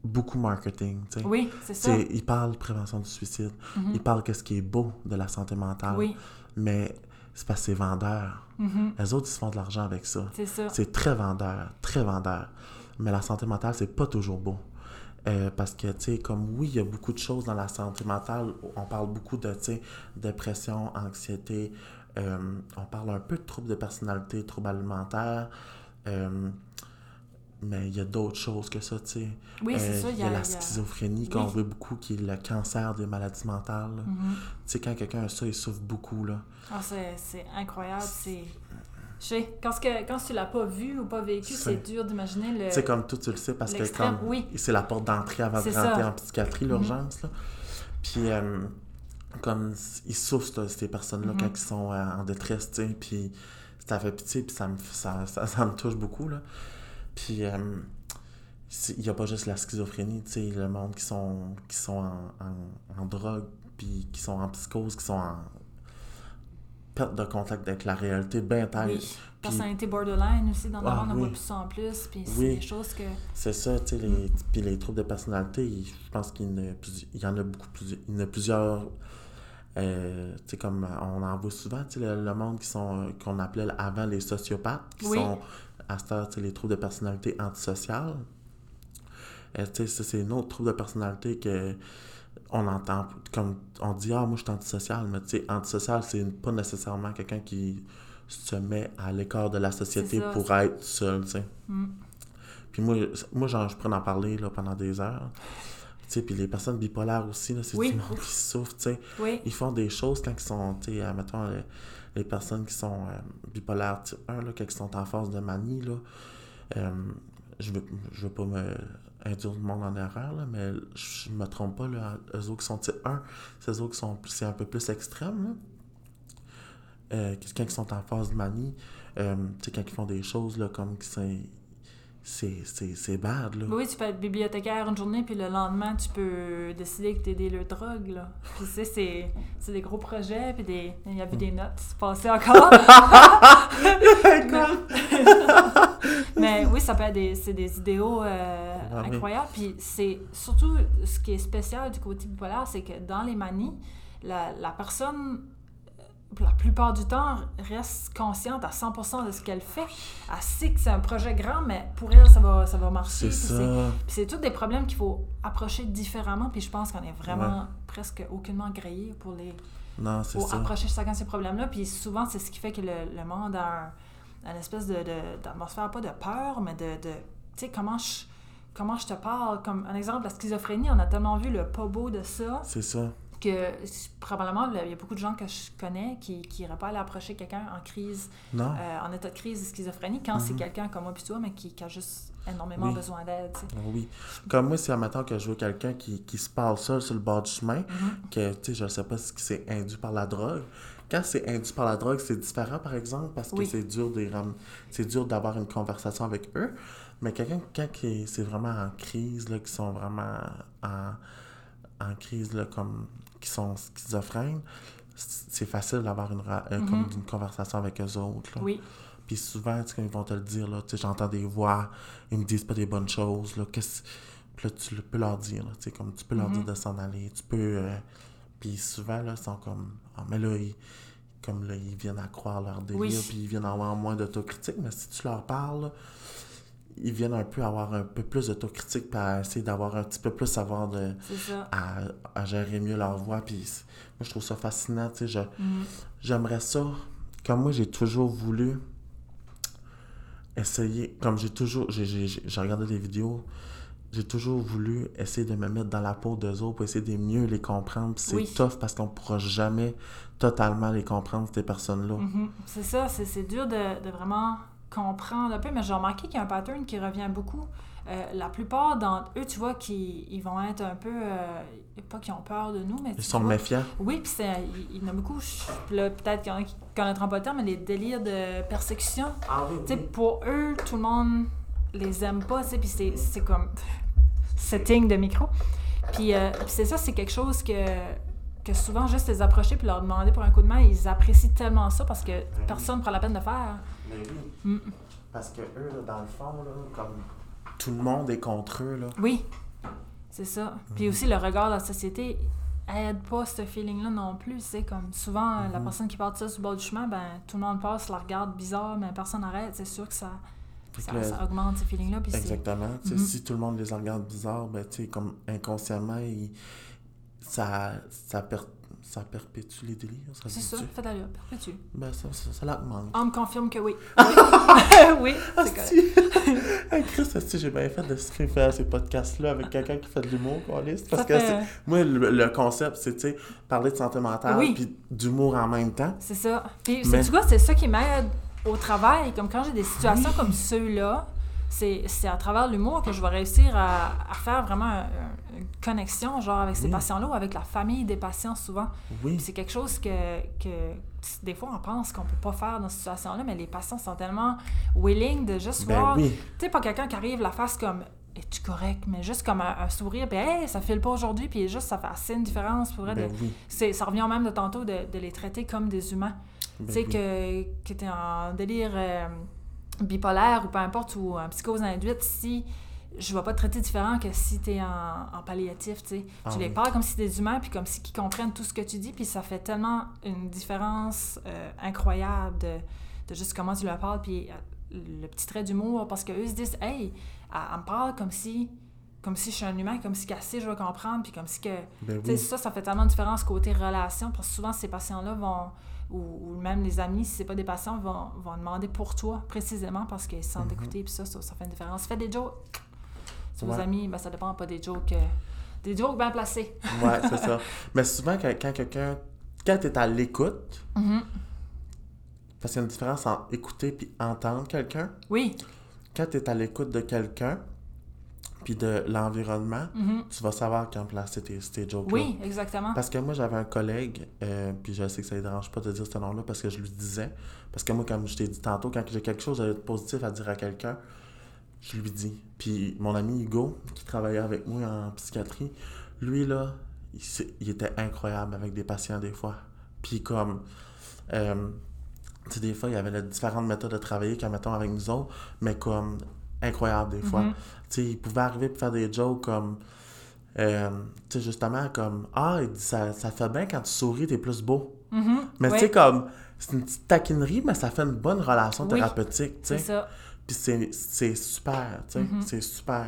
beaucoup marketing. Oui, c'est ça. Ils parlent de prévention du suicide. Mhm. Ils parlent qu'est-ce qui est beau de la santé mentale. Oui. Mais c'est parce que c'est vendeur. Les autres, ils se font de l'argent avec ça. C'est ça. C'est très vendeur, très vendeur. Mais la santé mentale, c'est pas toujours beau. Euh, parce que, tu sais, comme oui, il y a beaucoup de choses dans la santé mentale. On parle beaucoup de, tu sais, dépression, anxiété. euh, on parle un peu de troubles de personnalité, troubles alimentaires. euh, mais il y a d'autres choses que ça, tu sais. Oui, c'est Euh, ça. Il y a la schizophrénie qu'on Oui. veut beaucoup, qui est le cancer des maladies mentales. Mhm. Tu sais, quand quelqu'un a ça, il souffre beaucoup, là. Ah, c'est c'est incroyable. C'est. Je sais, quand, que, quand tu l'as pas vu ou pas vécu, c'est C'est- dur d'imaginer le. Sais, comme tout, tu le sais, parce que oui. c'est la porte d'entrée avant de C'est rentrer ça. en psychiatrie, l'urgence, là. Puis, euh, comme ils souffrent, ces personnes-là, Mhm. quand ils sont euh, en détresse, tu sais, puis ça fait pitié, puis ça me, ça, ça, ça me touche beaucoup, là. Puis, euh, c'est- il n'y a pas juste la schizophrénie, tu sais, le monde qui sont, qui sont en, en, en drogue, puis qui sont en psychose, qui sont en perte de contact avec la réalité, ben tête. Oui. Personnalité borderline aussi, dans le Ah, monde, on oui. voit plus ça en plus. Puis c'est Oui. des choses que. C'est ça, tu sais, les, puis les troubles de personnalité, je pense qu'il y en a, beaucoup, plus- il y en a plusieurs, euh, tu sais, comme on en voit souvent, tu sais, le, le monde qui sont, qu'on appelait avant les sociopathes, qui sont, à cette heure, les troubles de personnalité antisociales. Euh, tu sais, c'est une autre trouble de personnalité que on entend, comme on dit, ah, moi, je suis antisocial, mais tu sais, antisocial, c'est pas nécessairement quelqu'un qui se met à l'écart de la société ça, pour être seul, tu sais. Mm. Puis moi, moi genre, je pourrais en parler là, pendant des heures. Tu sais, puis les personnes bipolaires aussi, c'est Oui. du monde qui souffrent, tu sais. Oui. Ils font des choses quand ils sont, tu sais, euh, mettons, les, les personnes qui sont euh, bipolaires type 1, là, quand ils sont en phase de manie, là, euh, je veux, je veux pas me induire le monde en erreur, là, mais je me trompe pas, là, eux autres qui sont type 1, c'est eux autres qui sont, c'est un peu plus extrême, là. Euh, quand ils sont en phase de manie, euh, tu sais, quand ils font des choses, là, comme c'est, c'est, bad, là. Oui, tu peux être bibliothécaire une journée, puis le lendemain, tu peux décider que tu es de drogue, là. Puis, tu sais, c'est, des gros projets, puis des... il y avait des notes se passer encore. Mais oui, ça peut être des, c'est des idéaux euh, Ah oui. incroyables. Puis c'est surtout ce qui est spécial du côté bipolaire, c'est que dans les manies, la, la personne, euh, la plupart du temps, reste consciente à 100% de ce qu'elle fait. Elle sait que c'est un projet grand, mais pour elle, ça va, ça va marcher. C'est Puis ça. puis c'est tous des problèmes qu'il faut approcher différemment, puis je pense qu'on est vraiment presque aucunement grillé pour les Non, c'est pour ça. approcher chacun de ces problèmes-là. Puis souvent, c'est ce qui fait que le, le monde a un, une espèce de, d'atmosphère, pas de peur, mais de. de tu sais, comment je, comment je te parle? Comme un exemple, la schizophrénie, on a tellement vu le pas beau de ça C'est ça. que probablement, il y a beaucoup de gens que je connais qui n'iraient pas aller approcher quelqu'un en crise, Non. euh, en état de crise de schizophrénie, quand c'est Mhm. quelqu'un comme moi puis toi, mais qui, qui a juste énormément Oui. besoin d'aide. sais. Oui. Comme moi, c'est un matin que je vois quelqu'un qui, qui se parle seul sur le bord du chemin, Mhm. que, tu sais, je sais pas si c'est induit par la drogue. Quand c'est induit par la drogue, c'est différent, par exemple, parce que Oui. c'est dur c'est dur d'avoir une conversation avec eux. Mais quelqu'un, quand qui- c'est vraiment en crise, là, qui sont vraiment en, en crise, là, comme, qui sont schizophrènes, c'est facile d'avoir une, euh, comme Mhm. une conversation avec eux autres. là. Oui, Puis souvent, tu sais, ils vont te le dire, là, tu sais, j'entends des voix, ils me disent pas des bonnes choses, là, qu'est-ce... Puis là, tu le- peux leur dire, là, tu sais, comme tu peux leur Mhm. dire de s'en aller, tu peux... euh, Puis souvent, là, ils sont comme... Ah, mais là, ils... Comme là, ils viennent à croire leur délire, Oui. puis ils viennent avoir moins d'autocritique, mais si tu leur parles, ils viennent un peu avoir un peu plus d'autocritique, puis à essayer d'avoir un petit peu plus savoir de... À, à gérer mieux leur voix, puis moi, je trouve ça fascinant, tu sais, je... Mhm. J'aimerais ça. Comme moi, j'ai toujours voulu essayer. Comme j'ai toujours. J'ai regardé des vidéos. J'ai toujours voulu essayer de me mettre dans la peau d'eux autres pour essayer de mieux les comprendre. C'est Oui. tough parce qu'on pourra jamais totalement les comprendre, ces personnes-là. Mhm. C'est ça, c'est c'est dur de, de vraiment comprendre un peu, mais j'ai remarqué qu'il y a un pattern qui revient beaucoup. Euh, la plupart d'entre eux, tu vois, qui ils vont être un peu. euh, pas qu'ils ont peur de nous, mais. Ils sont vois- méfiants. Oui, puis c'est- il il y en a beaucoup. là, Peut-être qu'il y en a qui connaîtront pas le terme, mais les délires de persécution. Ah oui, Tu sais, pour eux, tout le monde les aime pas, tu sais, puis c'est- c'est comme setting de micro. Puis, euh, puis c'est ça, c'est quelque chose que, que souvent, juste les approcher puis leur demander pour un coup de main, ils apprécient tellement ça parce que personne ne prend la peine de faire. Mais oui. Mm. Parce que eux, là, dans le fond, là, comme tout le monde est contre eux, là. Oui, c'est ça. Puis aussi, le regard de la société aide pas ce feeling-là non plus. C'est comme souvent, la Mhm. personne qui part de ça sur le bord du chemin, ben tout le monde passe, la regarde bizarre, mais personne n'arrête. C'est sûr que ça, ça, ça augmente ce feeling-là. Exactement. Mhm. Si tout le monde les regarde bizarre, ben, comme inconsciemment, ça, ça, per- ça perpétue les délires. Ça c'est ça, faites-le, perpétue. Ben, ça, ça, ça l'augmente. On me confirme que oui. Oui, c'est correct. Chris, j'ai bien fait de se faire ces podcasts-là avec quelqu'un qui fait de l'humour, Parce Ça que moi, le, le concept, c'est, parler de santé mentale Oui. puis d'humour en même temps. C'est ça. Puis, Mais- tu vois, c'est ça qui m'aide au travail. Comme quand j'ai des situations comme ceux-là, c'est à travers l'humour que je vais réussir à, à faire vraiment un- un- une connexion, genre, avec ces Oui. patients-là ou avec la famille des patients, souvent. Oui. C'est quelque chose que, que des fois, on pense qu'on peut pas faire dans cette situation-là, mais les patients sont tellement willing de juste Ben voir... oui. Tu sais, pas quelqu'un qui arrive la face comme es-tu correct, mais juste comme un, un sourire, puis hey, ça file pas aujourd'hui, puis juste ça fait assez une différence pour vrai. Ben de- oui. c'est, ça revient même de tantôt de, de les traiter comme des humains. Ben tu sais, que, que tu es en délire euh, bipolaire ou peu importe, ou en psychose induite, si je vais pas te traiter différent que si tu es en, en palliatif, tu sais. Ah tu les oui. parles comme si des humains, puis comme si ils comprennent tout ce que tu dis, puis ça fait tellement une différence euh, incroyable de, de juste comment tu leur parles, puis euh, le petit trait d'humour, parce qu'eux se disent, hey, elle, elle me parle comme si comme si je suis un humain, comme si sait, je vais comprendre, puis comme si que... Ben Tu sais, oui. ça, ça fait tellement de différence côté relation, parce que souvent, ces patients-là vont, ou, ou même les amis, si c'est pas des patients, vont, vont demander pour toi, précisément, parce qu'ils se sentent Mhm. écoutés, puis ça, ça, ça fait une différence. Fais des jokes. Sur vos amis, ben, ça dépend pas des jokes... euh, des jokes bien placés. Ouais, c'est ça. Mais souvent, quand, quand quelqu'un. Quand tu es à l'écoute, Mhm. parce qu'il y a une différence entre écouter puis entendre quelqu'un. Oui. Quand tu es à l'écoute de quelqu'un, puis de l'environnement, Mhm. tu vas savoir quand placer tes, tes jokes Oui, exactement. Parce que moi, j'avais un collègue, euh, puis je sais que ça ne dérange pas de dire ce nom-là parce que je lui disais. Parce que moi, comme je t'ai dit tantôt, quand j'ai quelque chose de positif à dire à quelqu'un, je lui dis. Puis mon ami Hugo, qui travaillait avec moi en psychiatrie, lui, là, il, il était incroyable avec des patients des fois. Puis comme, euh, tu sais, des fois, il y avait là, différentes méthodes de travailler qu'à mettons avec nous autres, mais comme incroyable des fois. Mhm. Sais, il pouvait arriver pour faire des jokes comme Euh, tu sais, justement, comme, ah, il dit, ça, ça fait bien quand tu souris, t'es plus beau. Mhm. Mais Ouais. tu sais, comme, c'est une petite taquinerie, mais ça fait une bonne relation Oui. thérapeutique, tu C'est sais. ça. Puis c'est c'est super, tu sais, Mhm. c'est super.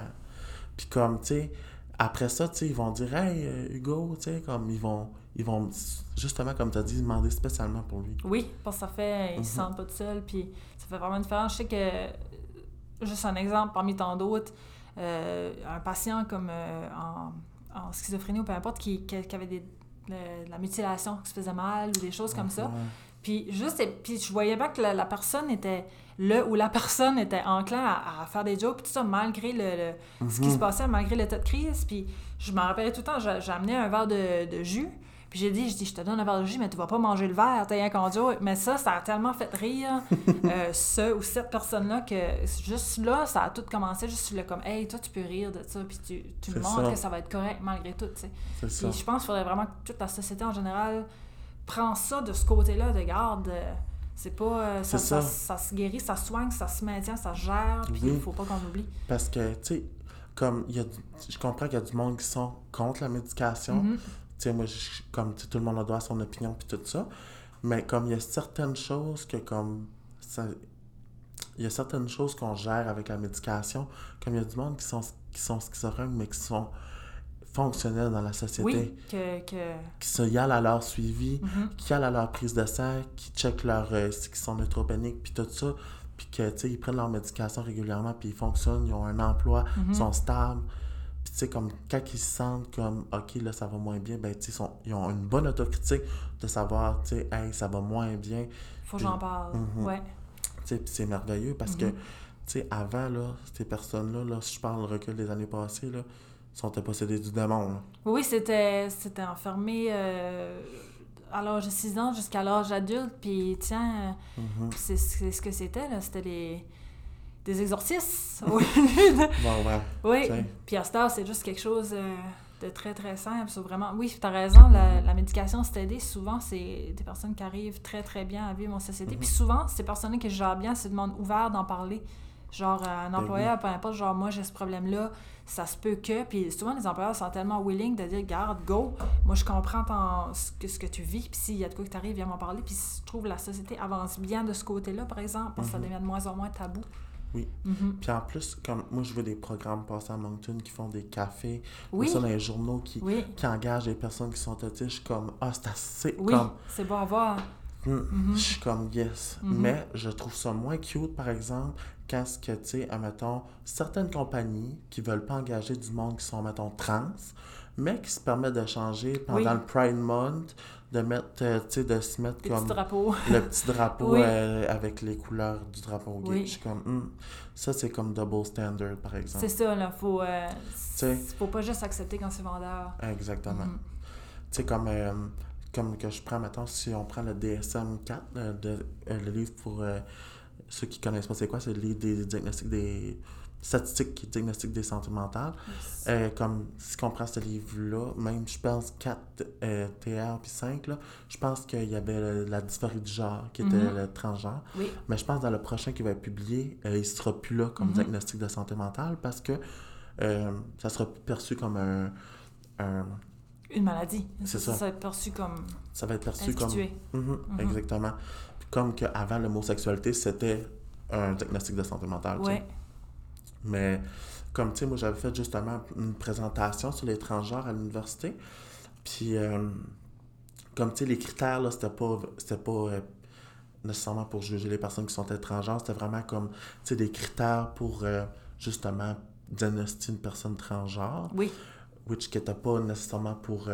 Puis comme, tu sais, après ça, tu sais, ils vont dire, hey, euh, Hugo, tu sais, comme, ils vont, ils vont, justement, comme tu as dit, demander spécialement pour lui. Oui, parce que ça fait, ils Mhm. se sentent pas tout seuls, puis ça fait vraiment une différence. Je sais que, juste un exemple parmi tant d'autres, euh, un patient comme euh, en, en schizophrénie ou peu importe, qui, qui, qui avait des, de, de la mutilation, qui se faisait mal ou des choses comme ça. Puis juste, et- puis je voyais bien que la, la personne était, le ou la personne était enclin à, à faire des jokes, puis tout ça, malgré le, le- ce qui Mhm. se passait, malgré l'état de crise. Puis je me rappelais tout le temps, j'ai amené un verre de, de jus, puis j'ai dit, je dis, je te donne un verre de jus, mais tu vas pas manger le verre, t'as qu'en joke. Mais ça, ça a tellement fait rire euh, ce ou cette personne-là que juste là, ça a tout commencé, juste le comme, hey, toi, tu peux rire de ça, puis tu, tu me montres ça. que ça va être correct malgré tout, tu sais. Ça. Puis je pense qu'il faudrait vraiment que toute la société en général prend ça de ce côté-là, de garde. euh, C'est pas. euh, ça, ça. ça. ça se guérit, ça se soigne, ça se maintient, ça se gère, puis Oui. il faut pas qu'on oublie. Parce que, tu sais, comme, y a du- je comprends qu'il y a du monde qui sont contre la médication. Mhm. Tu sais, moi, comme, tout le monde a droit à son opinion, puis tout ça. Mais comme, il y a certaines choses que, comme, ça... Il y a certaines choses qu'on gère avec la médication. Comme il y a du monde qui sont, qui sont schizophrènes, mais qui sont fonctionnels dans la société. Oui, que. que... Qui se y allent à leur suivi, Mhm. qui allent à leur prise de sang, qui checkent leur, euh, qui sont neutropéniques, puis tout ça, puis que, tu sais, ils prennent leur médication régulièrement, puis ils fonctionnent, ils ont un emploi, Mhm. ils sont stables. Sais, comme, quand ils se sentent comme, OK, là, ça va moins bien, ben, tu sais, ils, ont une bonne autocritique de savoir, tu sais, hey, ça va moins bien, Faut que j'en parle. Mhm. Ouais. tu sais, c'est merveilleux parce que, Mhm. tu sais, avant, là, ces personnes-là, là, si je parle le recul des années passées, là, sont possédés du démon, là? Oui, c'était c'était enfermé euh, à l'âge de 6 ans jusqu'à l'âge adulte, puis tiens, euh, Mhm. c'est c'est ce que c'était, là. C'était les. Des exorcismes. au lieu de- Bon, ouais. Oui, puis à ce stade, c'est juste quelque chose euh, de très, très simple. C'est vraiment... Oui, tu as raison, la, la médication, c'est aidé. Souvent, c'est des personnes qui arrivent très, très bien à vivre en société. Mhm. Puis souvent, ces personnes qui gèrent bien se demandent ouvert d'en parler. Genre, un Ben employeur, peu importe, genre, moi, j'ai ce problème-là, ça se peut que. Puis souvent, les employeurs sont tellement willing de dire, garde, go, moi, je comprends ton- ce, que, ce que tu vis, puis s'il y a de quoi que tu arrives, viens m'en parler. Puis je trouve que la société avance bien de ce côté-là, par exemple, parce que ça Mhm. devient de moins en moins tabou. Oui. Mhm. Puis en plus, comme moi, je veux des programmes passés à Moncton qui font des cafés, ou Oui, ça dans les journaux qui, oui, qui engagent des personnes qui sont autistes. Comme, ah, c'est assez. oui, Comme, c'est beau à voir. Hmm, Mhm. Je suis comme yes. Mhm. Mais je trouve ça moins cute, par exemple, quand ce que, tu sais, admettons, certaines compagnies qui veulent pas engager du monde qui sont, mettons, trans, mais qui se permettent de changer pendant Oui. le Pride Month, de mettre, euh, tu sais, de se mettre comme le petit drapeau Oui. euh, avec les couleurs du drapeau gay. Oui. Je suis comme, hmm, ça c'est comme double standard, par exemple. C'est ça, là. Faut, euh, faut pas juste accepter quand c'est vendeur. Exactement. Mhm. Tu sais, comme, euh, comme que je prends, maintenant, si on prend le DSM-4, euh, de- le livre pour ceux qui connaissent pas c'est quoi, c'est le livre des diagnostics des statistiques qui diagnostiquent des santé mentale. Euh, comme si on prend ce livre-là, même je pense 4 euh, TR puis 5, là, je pense qu'il y avait le- la dysphorie du genre qui était le transgenre. Oui. Mais je pense que dans le prochain qui va être publié, euh, il sera plus là comme Mhm. diagnostic de santé mentale parce que euh, ça sera perçu comme un, un- Une maladie. C'est ça. ça. Va être perçu comme ça va être perçu comme. Mhm, Mhm. exactement. Comme qu'avant l'homosexualité, c'était un diagnostic de santé mentale. tu sais. Mais comme tu sais, moi j'avais fait justement une présentation sur les transgenres à l'université. Puis euh, comme tu sais, les critères, là, c'était pas, c'était pas euh, nécessairement pour juger les personnes qui sont étrangères, c'était vraiment comme tu sais, des critères pour euh, justement diagnostiquer une personne transgenre, Oui. which qui n'était pas nécessairement pour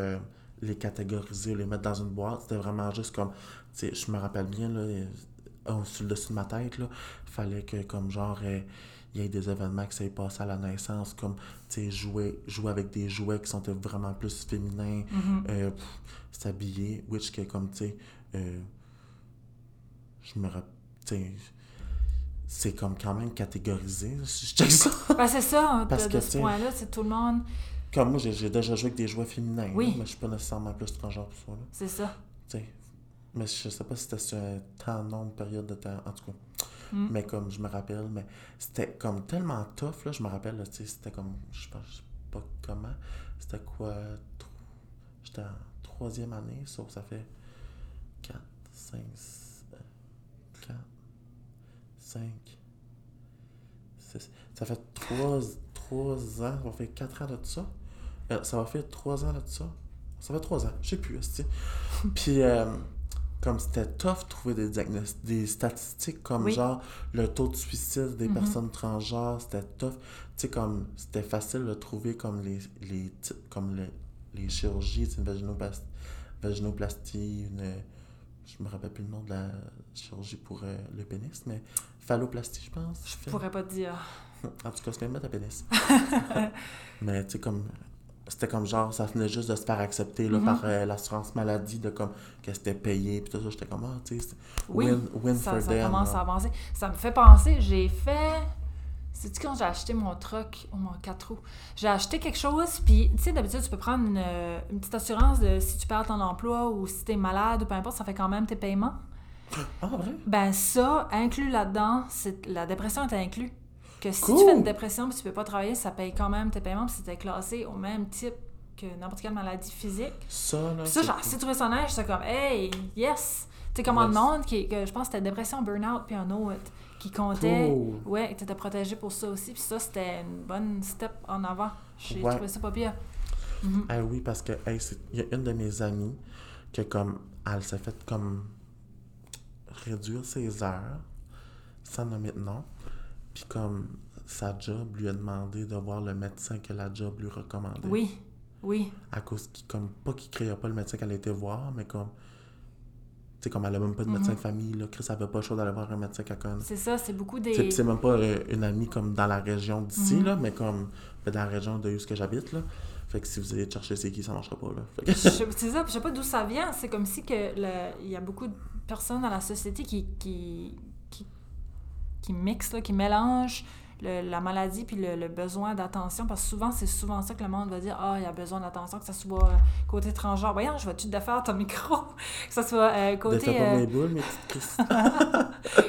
les catégoriser, les mettre dans une boîte. C'était vraiment juste comme, tu sais, je me rappelle bien, là, sur le dessus de ma tête, là, il fallait que comme genre. Il y ait des événements qui s'est passé à la naissance, comme jouer, jouer avec des jouets qui sont vraiment plus féminins, euh, pff, s'habiller, which que comme tu sais, euh, je me rappelle, c'est comme quand même catégorisé, je ça. Ben, c'est ça, hein, de, Parce de que, ce tu sais, point-là, c'est tout le monde. Comme moi, j'ai déjà joué avec des jouets féminins, Oui. là, mais je suis pas nécessairement plus transgenre pour ça, là, C'est ça. Mais je sais pas si c'était sur un temps, nombre, période de temps, en tout cas. Mm. Mais comme je me rappelle, mais c'était comme tellement tough, je me rappelle, là, c'était comme, je pense, pas comment. C'était quoi? J'étais en troisième année, sauf ça fait 4, 5, 4, 5, 6. Ça fait 3, trois ans, ça va faire 4 ans de ça. Euh, ça va faire 3 ans de ça. Ça fait 3 ans, je sais plus. Puis, euh, comme c'était tough de trouver des diagnostics, des statistiques comme Oui. genre le taux de suicide des Mhm. personnes transgenres, c'était tough. Tu sais, comme c'était facile de trouver comme les, les types, comme les, les chirurgies, une vaginoplastie, vaginoplastie, une, je me rappelle plus le nom de la chirurgie pour euh, le pénis, mais phalloplastie, je pense. Je pourrais pas te dire. En tout cas, c'est même mettre à pénis. mais tu sais, comme. C'était comme genre, ça venait juste de se faire accepter là, Mhm. par euh, l'assurance maladie, de comme que c'était payé, puis tout ça. J'étais comme, ah, tu sais, Oui, win, win ça, for ça them. commence là. à avancer. Ça me fait penser, j'ai fait. C'est-tu quand j'ai acheté mon truck, ou mon 4 roues? J'ai acheté quelque chose, puis tu sais, d'habitude, tu peux prendre une, euh, une petite assurance de si tu perds ton emploi ou si t'es malade ou peu importe, ça fait quand même tes paiements. Ah, vrai? Ben ça, inclus là-dedans, la dépression est inclus. Que si Cool. tu fais une dépression puis tu peux pas travailler, ça paye quand même tes paiements puis c'était classé au même type que n'importe quelle maladie physique. Ça, là. Puis ça, c'est cool. assez trouvé ça nice, j'étais comme, hey, yes! Tu sais, comment le Yes. monde, qui, que je pense que c'était dépression, burn-out, puis un autre, qui comptait, Cool. ouais, et t'étais protégé pour ça aussi, puis ça, c'était une bonne step en avant. J'ai Ouais. trouvé ça pas pire. Mhm. Ah oui, parce que hey, c'est- il y a une de mes amies que comme elle s'est fait comme réduire ses heures sans nommer de nom. Puis comme sa job lui a demandé de voir le médecin que la job lui recommandait. Oui, oui, À cause qu'il comme pas qu'il créait pas le médecin qu'elle était voir, mais comme tu sais comme elle a même pas de médecin Mhm. de famille là, Chris avait pas le choix d'aller voir un médecin qu'elle connaît. c'est ça, c'est beaucoup des... c'est même pas euh, une amie comme dans la région d'ici, Mhm. là, mais comme ben, dans la région de où ce que j'habite, là. Fait que si vous allez chercher c'est qui, ça marchera pas, là. Que- Je C'est ça, je sais pas d'où ça vient. C'est comme si que il y a beaucoup de personnes dans la société qui, qui, qui, mixent, là, qui mélangent le- la maladie puis le, le besoin d'attention. Parce que souvent, c'est souvent ça que le monde va dire Ah, il y a besoin d'attention, que ça soit euh, côté transgenre. Voyons, je vais-tu te défaire ton micro? Que ça soit euh, côté. Euh, boules, mes que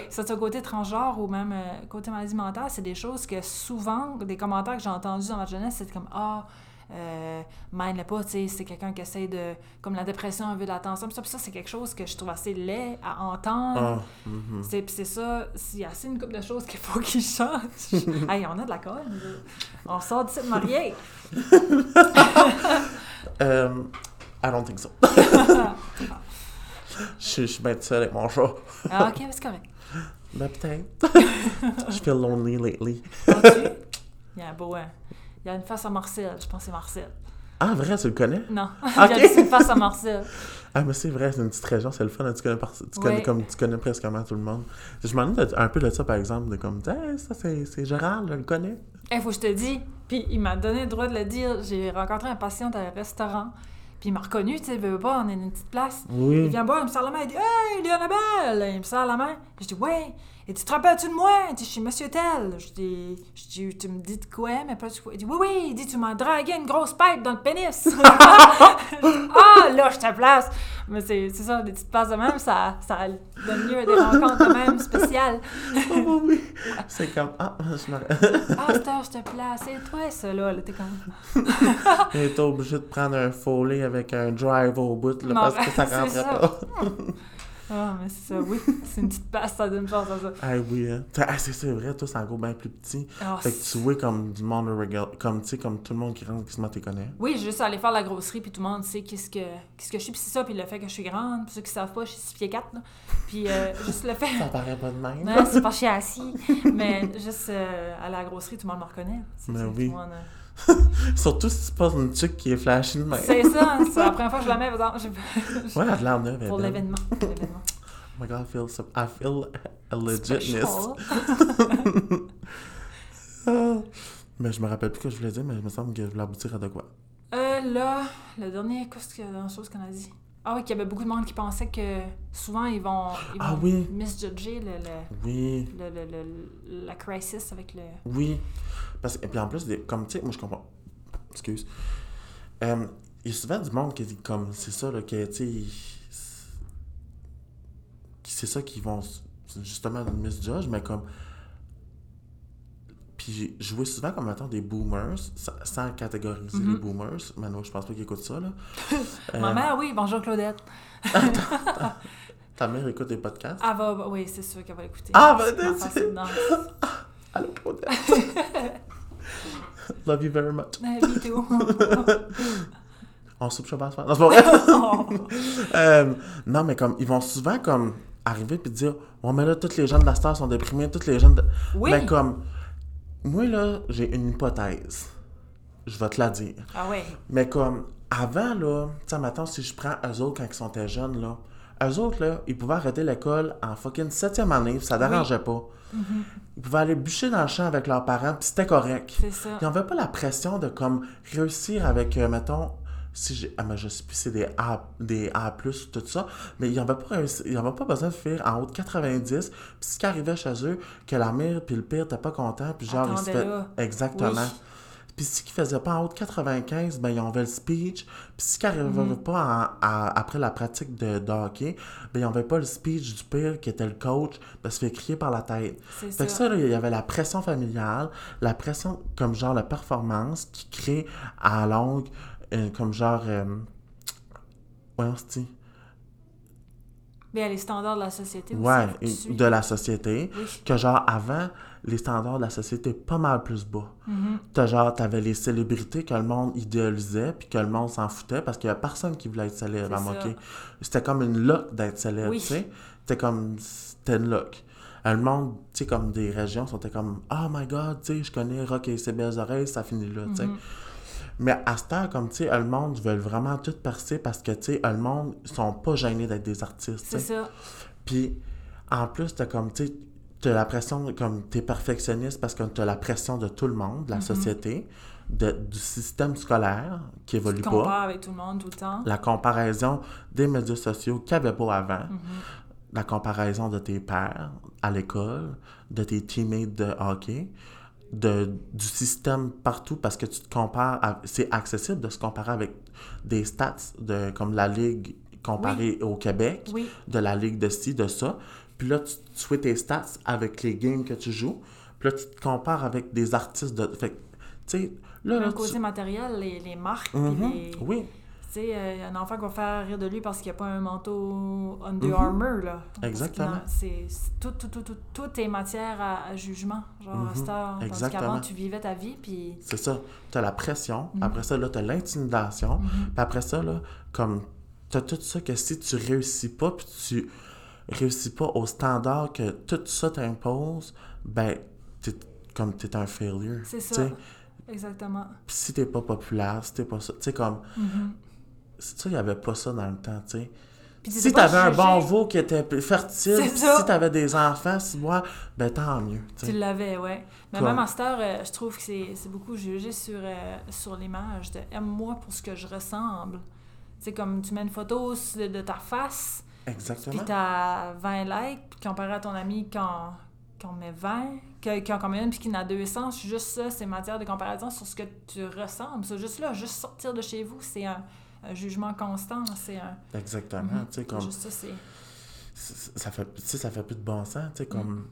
ça soit côté transgenre ou même euh, côté maladie mentale, c'est des choses que souvent, des commentaires que j'ai entendus dans ma jeunesse, c'est comme Ah, euh, mind le pas, tu sais, c'est quelqu'un qui essaie de. Comme la dépression, un veut de l'attention. Puis ça, ça, c'est quelque chose que je trouve assez laid à entendre. Ah, mhm. C'est, puis c'est ça, il y a assez une couple de choses qu'il faut qu'ils changent. hey, on a de la colle. On sort d'ici de marié. Euh, I don't think so. Je suis- je suis bien seul avec mon chat. Ah, ok, c'est correct. Ben, peut-être. Je feel lonely lately. Il y a un beau. hein, Il y a une face à Marcel. Je pense que c'est Marcel. Ah, vrai, tu le connais? Non. Il y a une face à Marcel. Ah, mais c'est vrai, c'est une petite région, c'est le fun. Tu connais, par- tu connais Ouais. comme tu connais presque tout le monde. Je de- un peu de ça, par exemple, de comme, hey, ça, c'est Gérald, je le connais. Il faut que je te dise. Puis il m'a donné le droit de le dire. J'ai rencontré un patient à un restaurant. Puis il m'a reconnu, tu sais, veut pas, on est dans une petite place. Il Oui. vient boire, il me serre la main, il dit Hey, Léonabelle! Il me serre la main. Je dis Ouais. Il dit Tu te rappelles-tu de moi? Il dit Je suis Monsieur Tel. Je dis, je dis Tu me dis de quoi? Mais pas de quoi. Il dit Oui, oui. Il dit Tu m'as dragué une grosse pipe dans le pénis. Ah, là, je te place. Mais c'est c'est ça, des petites places de même, ça, ça donne lieu à des rencontres de même spéciales. Oh, oui. C'est comme, ah, je me Ah, heure, je te place. C'est toi, ça, là. là T'es comme. T'es obligé de prendre un follet avec un drive au bout, là, parce que ça rentrait pas. Ah, mais c'est ça, oui. C'est une petite place, ça donne chance à ça. Ah oui, hein. Ah, c'est c'est vrai, toi, c'est en gros bien plus petit. Ah, Fait que tu vois comme du monde comme, tu sais, comme tout le monde qui rentre, quasiment t'es connais. Oui, j'ai juste aller faire la grosserie, puis tout le monde sait qu'est-ce que, qu'est-ce que je suis, puis c'est ça, puis le fait que je suis grande, pour ceux qui savent pas, je suis 6 pieds 4, là. Puis euh, juste le fait... Ça paraît pas de même. Non, c'est pas chier assis, mais juste euh, aller à la grosserie, tout le monde me reconnaît. C'est Ben oui. tout le monde, euh, Surtout si tu passes une chick qui est flashy de même. C'est ça, c'est la première fois que je la mets, par exemple, je- Ouais, elle a l'air neuve, pour l'événement. Oh my god, I feel, I feel a legitness. Ah. Mais je me rappelle plus ce que je voulais dire, mais il me semble que je voulais aboutir à de quoi. Euh, là, le dernier, qu'est-ce que la dernière chose qu'on a dit? Ah oui, qu'il y avait beaucoup de monde qui pensait que souvent ils vont, ils Ah vont oui. misjudger le, le, Oui, le, le- le- la crisis avec le... oui. Parce que, et puis en plus, comme tu sais, moi je comprends. Excuse. Euh, il y a souvent du monde qui dit comme, c'est ça, là, que tu sais. C'est ça qu'ils vont justement misjudge, mais comme. Puis je jouais souvent comme mettons des boomers, sans, catégoriser les boomers. Mano, je pense pas qu'ils écoutent ça, là. Euh, Ma mère, oui, bonjour Claudette. Ta mère écoute des podcasts? Elle va, bah, oui, c'est sûr qu'elle va l'écouter. Ah, ben, Ma t'es- face est dedans. Allô, Claudette. Love you very much. On soupe Non, c'est pas vrai. Euh, non, mais comme, ils vont souvent comme arriver puis dire Ouais, mais là, toutes les gens de la star sont déprimés, toutes les jeunes. De... Oui. Mais comme, moi, là, j'ai une hypothèse. Je vais te la dire. Ah ouais. Mais comme, avant, là, tu sais, maintenant, si je prends eux autres quand ils étaient jeunes, là, eux autres, là, ils pouvaient arrêter l'école en fucking septième année, ça dérangeait pas. Ils pouvaient aller bûcher dans le champ avec leurs parents, puis c'était correct. Ça. Ils n'avaient pas la pression de comme réussir avec, euh, mettons, si j'ai. Ah, mais je sais plus, c'est des A, des A, tout ça. Mais ils n'avaient pas, réussi- ils n'avaient pas besoin de faire en haut de 90. Puis ce qui arrivait chez eux, que la mère puis le pire n'étaient pas contents. Puis genre, ils se fait-. Exactement. Oui. Puis si qu'ils faisaient pas en haut de 95, ben ils le speech. Puis si qu'ils n'arrivaient Mhm. pas à- après la pratique de, de hockey, ben ils n'avaient pas le speech du pire qui était le coach, de se faire crier par la tête. C'est Fait que ça. ça, là, il y avait la pression familiale, la pression comme genre la performance qui crée à longue, euh, comme genre. Euh, ouais, on se dit. Bien, les standards de la société aussi. Ouais, que de la société. Oui. Que genre avant, les standards de la société pas mal plus bas. Mhm. T'as genre, t'avais les célébrités que le monde idéalisait, puis que le monde s'en foutait parce qu'il y a personne qui voulait être célèbre à moquer. C'était comme une look d'être célèbre, Oui. tu sais. C'était comme. C'était une look. Euh, Le monde, tu sais, comme des régions, sont comme Oh my god, tu sais, je connais Rock et ses belles oreilles, ça finit là, tu sais. Mhm. Mais à cette heure, comme tu sais, le monde veut vraiment tout percer parce que, tu sais, le monde, ils sont pas gênés d'être des artistes, C'est ça. Puis, en plus, t'as comme, tu sais, t'as la pression, comme, t'es perfectionniste parce que t'as la pression de tout le monde, de la société, de- du système scolaire qui évolue Tu pas, compares avec tout le monde tout le temps. la comparaison des médias sociaux qu'il n'y avait pas avant, Mhm. la comparaison de tes pairs à l'école, de tes teammates de hockey, de, du système partout parce que tu te compares, c'est accessible de se comparer avec des stats de, comme la Ligue comparée au Québec, Oui. de la Ligue de ci, de ça. Puis là, tu, tu fais tes stats avec les games que tu joues. Puis là, tu te compares avec des artistes de... Fait que, tu sais, là, là, Le tu- côté matériel, les, les marques, Mhm. les... Oui, Tu sais, a un enfant qui va faire rire de lui parce qu'il n'y a pas un manteau Under Mhm. Armour, là. Parce Exactement. C'est tout, tout, tout, tout, tout est matière à, à jugement, genre Mhm. heure. Tandis Exactement. qu'avant, tu vivais ta vie, puis... c'est ça. Tu as la pression. Après ça, là, tu as l'intimidation. Puis après ça, là, comme, tu as tout ça que si tu réussis pas, puis tu réussis pas au standard que tout ça t'impose, ben, t'es, comme, t'es un failure. C'est ça. Exactement. Puis si t'es pas populaire, si t'es pas ça, tu sais, comme, Mhm. ça, il y avait pas ça dans le temps, tu sais. Si t'avais un bon veau qui était fertile, C'est si t'avais des enfants, si moi, ben tant mieux, tu l'avais, ouais. Mais Quoi? même à cette heure, euh, je trouve que c'est c'est beaucoup jugé sur, euh, sur l'image de aime-moi pour ce que je ressemble. Tu sais, comme tu mets une photo de, de ta face, Exactement. puis t'as 20 likes, puis comparé à ton ami qui en, qui en met 20, qui, qui en commet une, puis qui en a 200, c'est juste ça, c'est matière de comparaison sur ce que tu ressembles. C'est juste là, juste sortir de chez vous, c'est un, un jugement constant, c'est un... Exactement, Mhm. tu sais, comme... Juste ça, c'est... ça fait tu sais ça fait plus de bon sens tu sais comme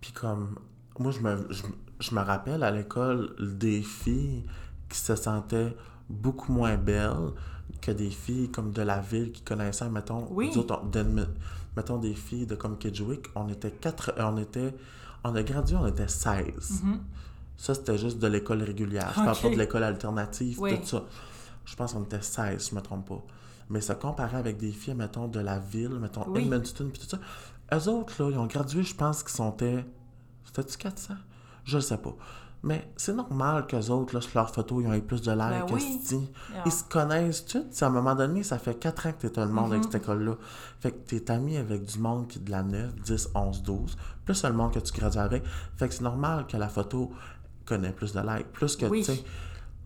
puis comme moi je me je, je me rappelle à l'école des filles qui se sentaient beaucoup moins belles que des filles comme de la ville qui connaissaient mettons Oui. autres, de- mettons des filles de comme Kedgewick on était quatre on était on a gradué on était 16 Mhm. ça c'était juste de l'école régulière je parle Ok. pas de l'école alternative Oui. tout ça je pense qu'on était 16 si je me trompe pas mais se comparer avec des filles, mettons, de la ville, mettons, Oui. Edmonton, puis tout ça, eux autres, là, ils ont gradué, je pense qu'ils sont... C'était-tu 400? Je ne sais pas. Mais c'est normal qu'eux autres, là, sur leurs photos, ils ont eu plus de likes Ben que oui. Ils se connaissent tous. À un moment donné, ça fait 4 ans que tu es tout le monde avec Mhm. cette école-là. Fait que tu es ami avec du monde qui est de la 9, 10, 11, 12, plus le monde que tu gradues avec. Fait que c'est normal que la photo connaît plus de likes. Plus que, Oui. tu sais...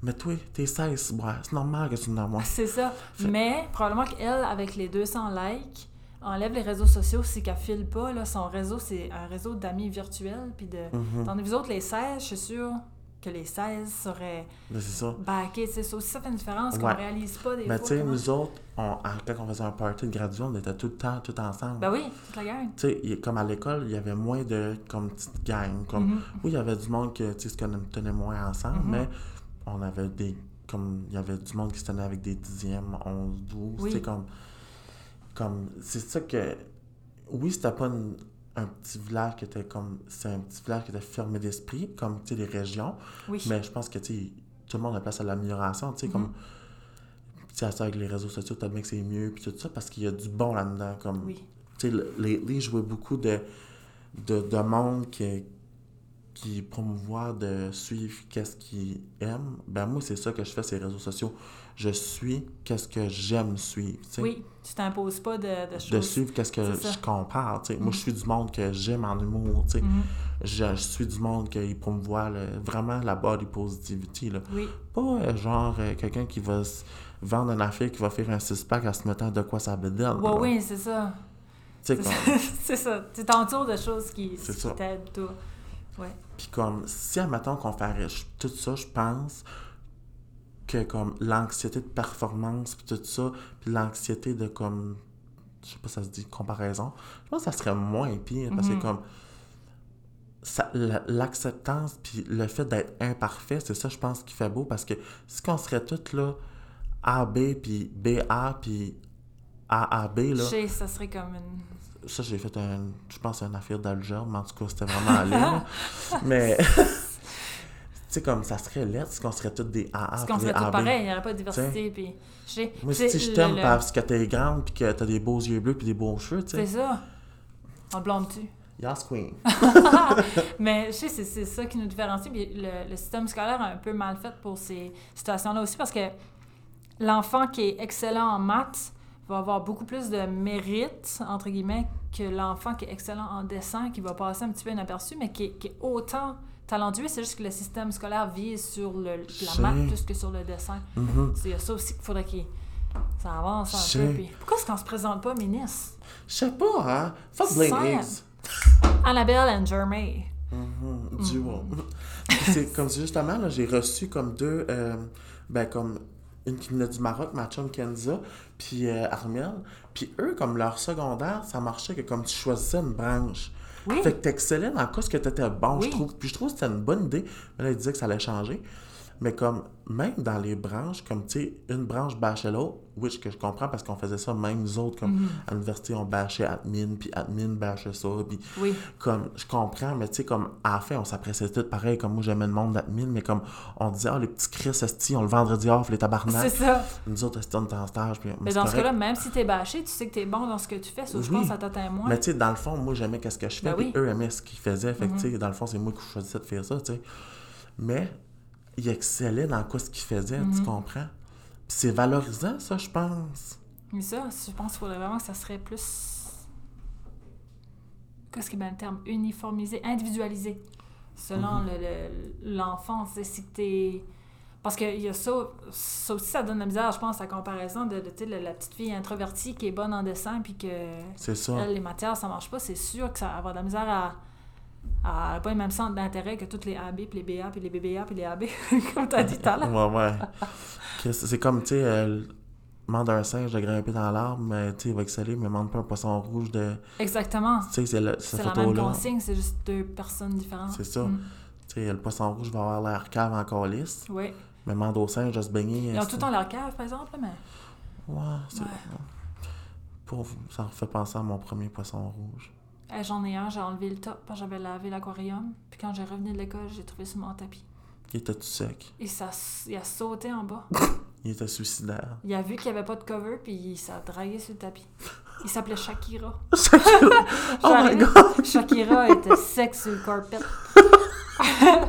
Mais toi, t'es 16, ouais, c'est normal que tu en aies moins. C'est ça. Fait- Mais probablement qu'elle, avec les 200 likes, enlève les réseaux sociaux, c'est qu'elle file pas. Là. Son réseau, c'est un réseau d'amis virtuels. Puis de... Mhm. Tandis que vous autres, les 16, je suis sûre que les 16 seraient Mais c'est ça. backés. C'est ça aussi, ça fait une différence qu'on réalise pas des Mais fois. tu sais, comment- nous autres, on, quand on faisait un party de graduation, on était tout le temps, tout ensemble. Ben oui, toute la gang. Tu sais, il- comme à l'école, il y avait moins de comme petite gang. Comme, Mhm. Oui, il y avait du monde sais, se tenait moins ensemble, Mhm. mais on avait des... Comme, il y avait du monde qui se tenait avec des dixièmes, 11, 12, Oui. comme... Comme, c'est ça que... Oui, c'était pas une- un petit village qui était comme... C'est un petit village qui était fermé d'esprit, comme, tu sais, les régions, Oui. mais je pense que, tu sais, tout le monde a place à l'amélioration, tu sais, Mhm. comme... Tu sais, avec les réseaux sociaux, t'as bien que c'est mieux, puis tout ça, parce qu'il y a du bon là-dedans, comme... Oui. Tu sais, le- les, les jouaient beaucoup de, de, de monde qui, qui promouvoit de suivre qu'est-ce qu'ils aiment. Ben moi, c'est ça que je fais les réseaux sociaux. Je suis qu'est-ce que j'aime suivre. Oui, tu t'imposes pas de, de De suivre qu'est-ce que je compare, sais. Moi, je suis du monde que j'aime en humour. Mhm. Je, je suis du monde qui promouvoit le- vraiment la body positivity, là. Oui, Pas euh, genre euh, quelqu'un qui va se vendre une affaire qui va faire un six-pack en se mettant de quoi ça bédaine. oui, oui, c'est ça. C'est comme- ça. Tu t'entoures de choses qui, qui t'aident, toi. Ouais. Puis comme, si, admettons qu'on ferait tout ça, je pense que comme l'anxiété de performance, puis tout ça, puis l'anxiété de comme, je sais pas ça se dit, comparaison, je pense que ça serait moins pire, parce Mhm. que comme, ça- la- l'acceptance, puis le fait d'être imparfait, c'est ça, je pense, qui fait beau, parce que si on serait tous là, AB, puis BA, puis AAB, là, sais, ça serait comme une. ça, j'ai fait un, je pense, une affaire d'algèbre, mais en tout cas, c'était vraiment allé, là. Mais, sais, comme ça serait lettre, si on serait tous des AA, Parce qu'on serait tous AB. pareil, il n'y aurait pas de diversité. Puis. Moi, c'est si je t'aime le- parce que t'es grande, puis que t'as des beaux yeux bleus, puis des beaux cheveux, tu C'est sais. ça. On le blâme-tu? Yes, queen. Mais je sais, c'est, c'est ça qui nous différencie. Puis le, le système scolaire est un peu mal fait pour ces situations-là aussi parce que l'enfant qui est excellent en maths va avoir beaucoup plus de mérite, entre guillemets, que l'enfant qui est excellent en dessin, qui va passer un petit peu inaperçu, mais qui est autant talentueux. C'est juste que le système scolaire vise sur le, la maths plus que sur le dessin. C'est il y a ça aussi qu'il faudrait qu'il ça avance un peu. Puis pourquoi est-ce qu'on se présente pas ministre? Je sais pas, hein? Fuck. Annabelle and Jermaine. Mhm, Duo. c'est comme justement, là, j'ai reçu comme deux, euh, ben comme une qui venait du Maroc, ma chum Kenza, puis euh, Armel. Puis eux, comme leur secondaire, ça marchait que comme tu choisissais une branche. Oui. Fait que t'excellais dans quoi ce que t'étais bon, Oui. je trouve. Puis je trouve que c'était une bonne idée. Là, ils disaient que ça allait changer. Mais comme, même dans les branches, comme, tu sais, une branche bâchait l'autre, which que je comprends parce qu'on faisait ça, même nous autres, comme, Mhm. à l'université, on bâchait admin, puis admin bâchait ça, puis Oui. comme, je comprends, mais tu sais, comme, à la fin, on s'appréciait tout pareil, comme moi, j'aimais le monde d'admin, mais comme, on disait, ah, les petits Chris, esti, on le vendredi off, les C'est tabarnak. ça. Nous autres, esti, on était en stage, puis Mais c'est dans ce cas-là, même si t'es bâché, tu sais que t'es bon dans ce que tu fais, sauf je Oui. pense que ça t'atteint moins. Mais tu sais, dans le fond, moi, j'aimais qu'est-ce que je fais, Ben puis oui. eux aimaient ce qu'ils faisaient. Fait Mhm. tu sais, dans le fond, c'est moi qui choisissais de faire ça, tu sais. Mais ils excellaient dans quoi ce qu'ils faisaient, tu Mhm. comprends? Puis c'est valorisant, ça, je pense. Mais ça, je pense qu'il faudrait vraiment que ça serait plus. Qu'est-ce qui est bien le terme Uniformisé, individualisé. Selon Mhm. le- le- l'enfant, c'est si t'es. Parce qu'il y a ça, ça aussi, ça donne la misère, je pense, à comparaison de, de, la, la petite fille introvertie qui est bonne en dessin, puis que C'est ça. elle, les matières, ça marche pas. C'est sûr que ça va avoir de la misère à. À pas le même centre d'intérêt que toutes les AB, puis les BA, puis les BBA, puis les AB, comme tu as dit tout à l'heure. Ouais, ouais. C'est comme, tu sais, euh, demande un singe de grimper dans l'arbre, mais tu sais, il va exceller, mais demande pas un poisson rouge de. Exactement. Tu sais, c'est cette C'est la même photo-là. consigne, c'est juste deux personnes différentes. C'est ça. Mm. Tu sais, le poisson rouge va avoir l'air cave en lisse, Oui. mais demande au singe de se baigner. Ils ont tout le temps leur cave, par exemple, mais. Ouais, c'est. Ouais. Ça me fait penser à mon premier poisson rouge. Eh, J'en ai un, j'ai enlevé le top parce que j'avais lavé l'aquarium. Puis quand j'ai revenu de l'école, j'ai trouvé sur mon tapis. Il était tout sec. Et ça, il a sauté en bas. Il était suicidaire. Il a vu qu'il n'y avait pas de cover, puis il s'est dragué sur le tapis. Il s'appelait Shakira. oh my god! Shakira était sec sur le carpet.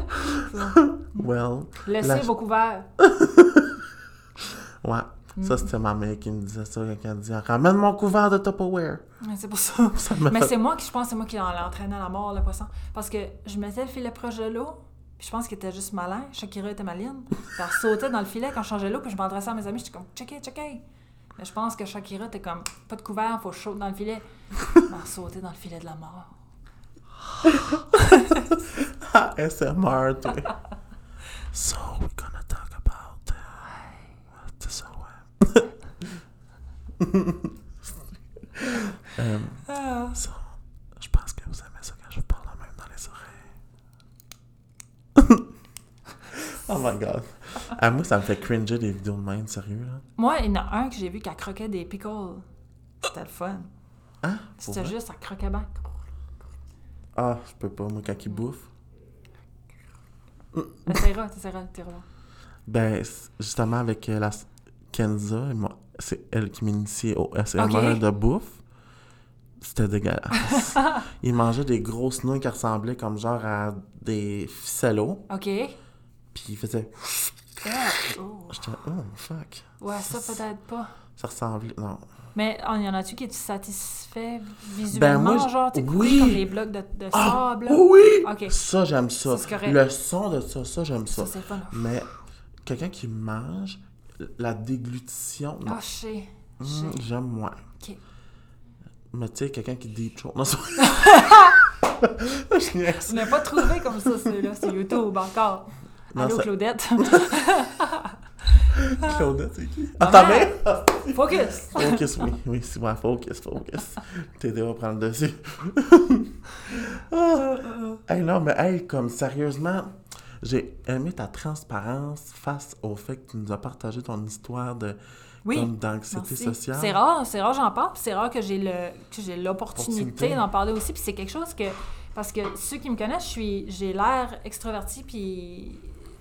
Well, Laissez La- vos couverts. ouais. Ça, Mm. c'était ma mère qui me disait ça quand elle disait Ramène mon couvert de Tupperware. C'est pour ça. Ça me Mais fait- c'est moi qui, je pense, c'est moi qui l'entraînais à la mort, le poisson. Parce que je mettais le filet proche de l'eau, puis je pense qu'il était juste malin. Shakira était maline. Puis elle sautait dans le filet quand je changeais l'eau, puis je m'adressais à mes amis, j'étais comme, checké, checké. Mais je pense que Shakira était comme, pas de couvert, faut chaud dans le filet. Elle sauté dans le filet de la mort. Ah, SMR, toi. So, we're gonna talk about. euh, C'est ça, ouais. Euh, Ah. ça, je pense que vous aimez ça quand je vous parle même dans les oreilles. oh my god. Ah, moi, ça me fait cringer des vidéos de même, sérieux, là. Moi, il y en a un que j'ai vu qui croquait des pickles. C'était le fun. Hein? C'était juste, ça croquait bien. Ah, je peux pas, moi, quand ils bouffent. T'essaieras, t'essaieras, t'essaieras. Ben, justement, avec euh, la Kenza, elle m'a- c'est elle qui m'initiait au SMR Ok. de bouffe. C'était dégueulasse. il mangeait des grosses nouilles qui ressemblaient comme genre à des ficellos. OK. Puis il faisait... Ah, oh. J'étais, oh, fuck. Ouais, ça peut-être pas. Ça ressemblait... Non. Mais oh, y en a-tu qui te satisfait visuellement, Ben, moi, genre, tu oui. comme les blocs de, de Ah, sable? oui! Ok. Ça, j'aime ça. Le son de ça, ça, j'aime ça. Ça, c'est fun. Mais quelqu'un qui mange, la déglutition, non. Ah. Je Hum, j'aime moins. OK. Mais tu sais, quelqu'un qui throat. Non, c'est Je n'ai pas trouvé comme ça, celui-là, sur YouTube encore. Non, Allô, ça- Claudette? Claudette, c'est qui? Ta mère? Focus! Focus, oui, oui, c'est moi, focus, focus. T'aider va prendre le dessus. ah. Hey, non, mais hey, comme sérieusement, j'ai aimé ta transparence face au fait que tu nous as partagé ton histoire de Oui. comme d'anxiété sociale. C'est rare, c'est rare j'en parle, puis c'est rare que j'ai le que j'ai l'opportunité Opportunité. d'en parler aussi, puis c'est quelque chose que parce que ceux qui me connaissent, je suis j'ai l'air extraverti puis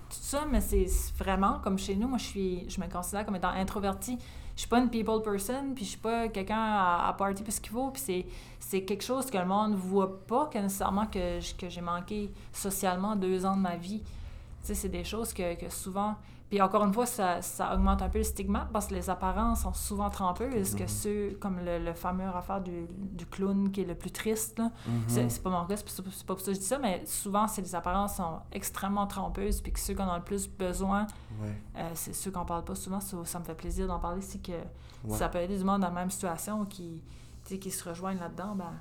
tout ça, mais c'est vraiment comme chez nous, moi je suis je me considère comme étant introverti. Je suis pas une people person, puis je suis pas quelqu'un à, à party parce qu'il faut, puis c'est quelque chose que le monde voit pas que nécessairement que que j'ai manqué socialement deux ans de ma vie. Tu sais, c'est des choses que, que souvent. Puis encore une fois, ça, ça augmente un peu le stigmate parce que les apparences sont souvent trompeuses. Que ceux, comme le, le fameux affaire du, du clown qui est le plus triste. Mhm. C'est- pas mon cas, c'est pas pour ça que je dis ça, mais souvent, c'est les apparences sont extrêmement trompeuses. Puis que ceux qu'on a le plus besoin, Ouais, euh, c'est ceux qu'on parle pas souvent. Ça, ça me fait plaisir d'en parler. C'est que ouais. ça peut aider du monde dans la même situation qui, qui se rejoignent là-dedans. Ben,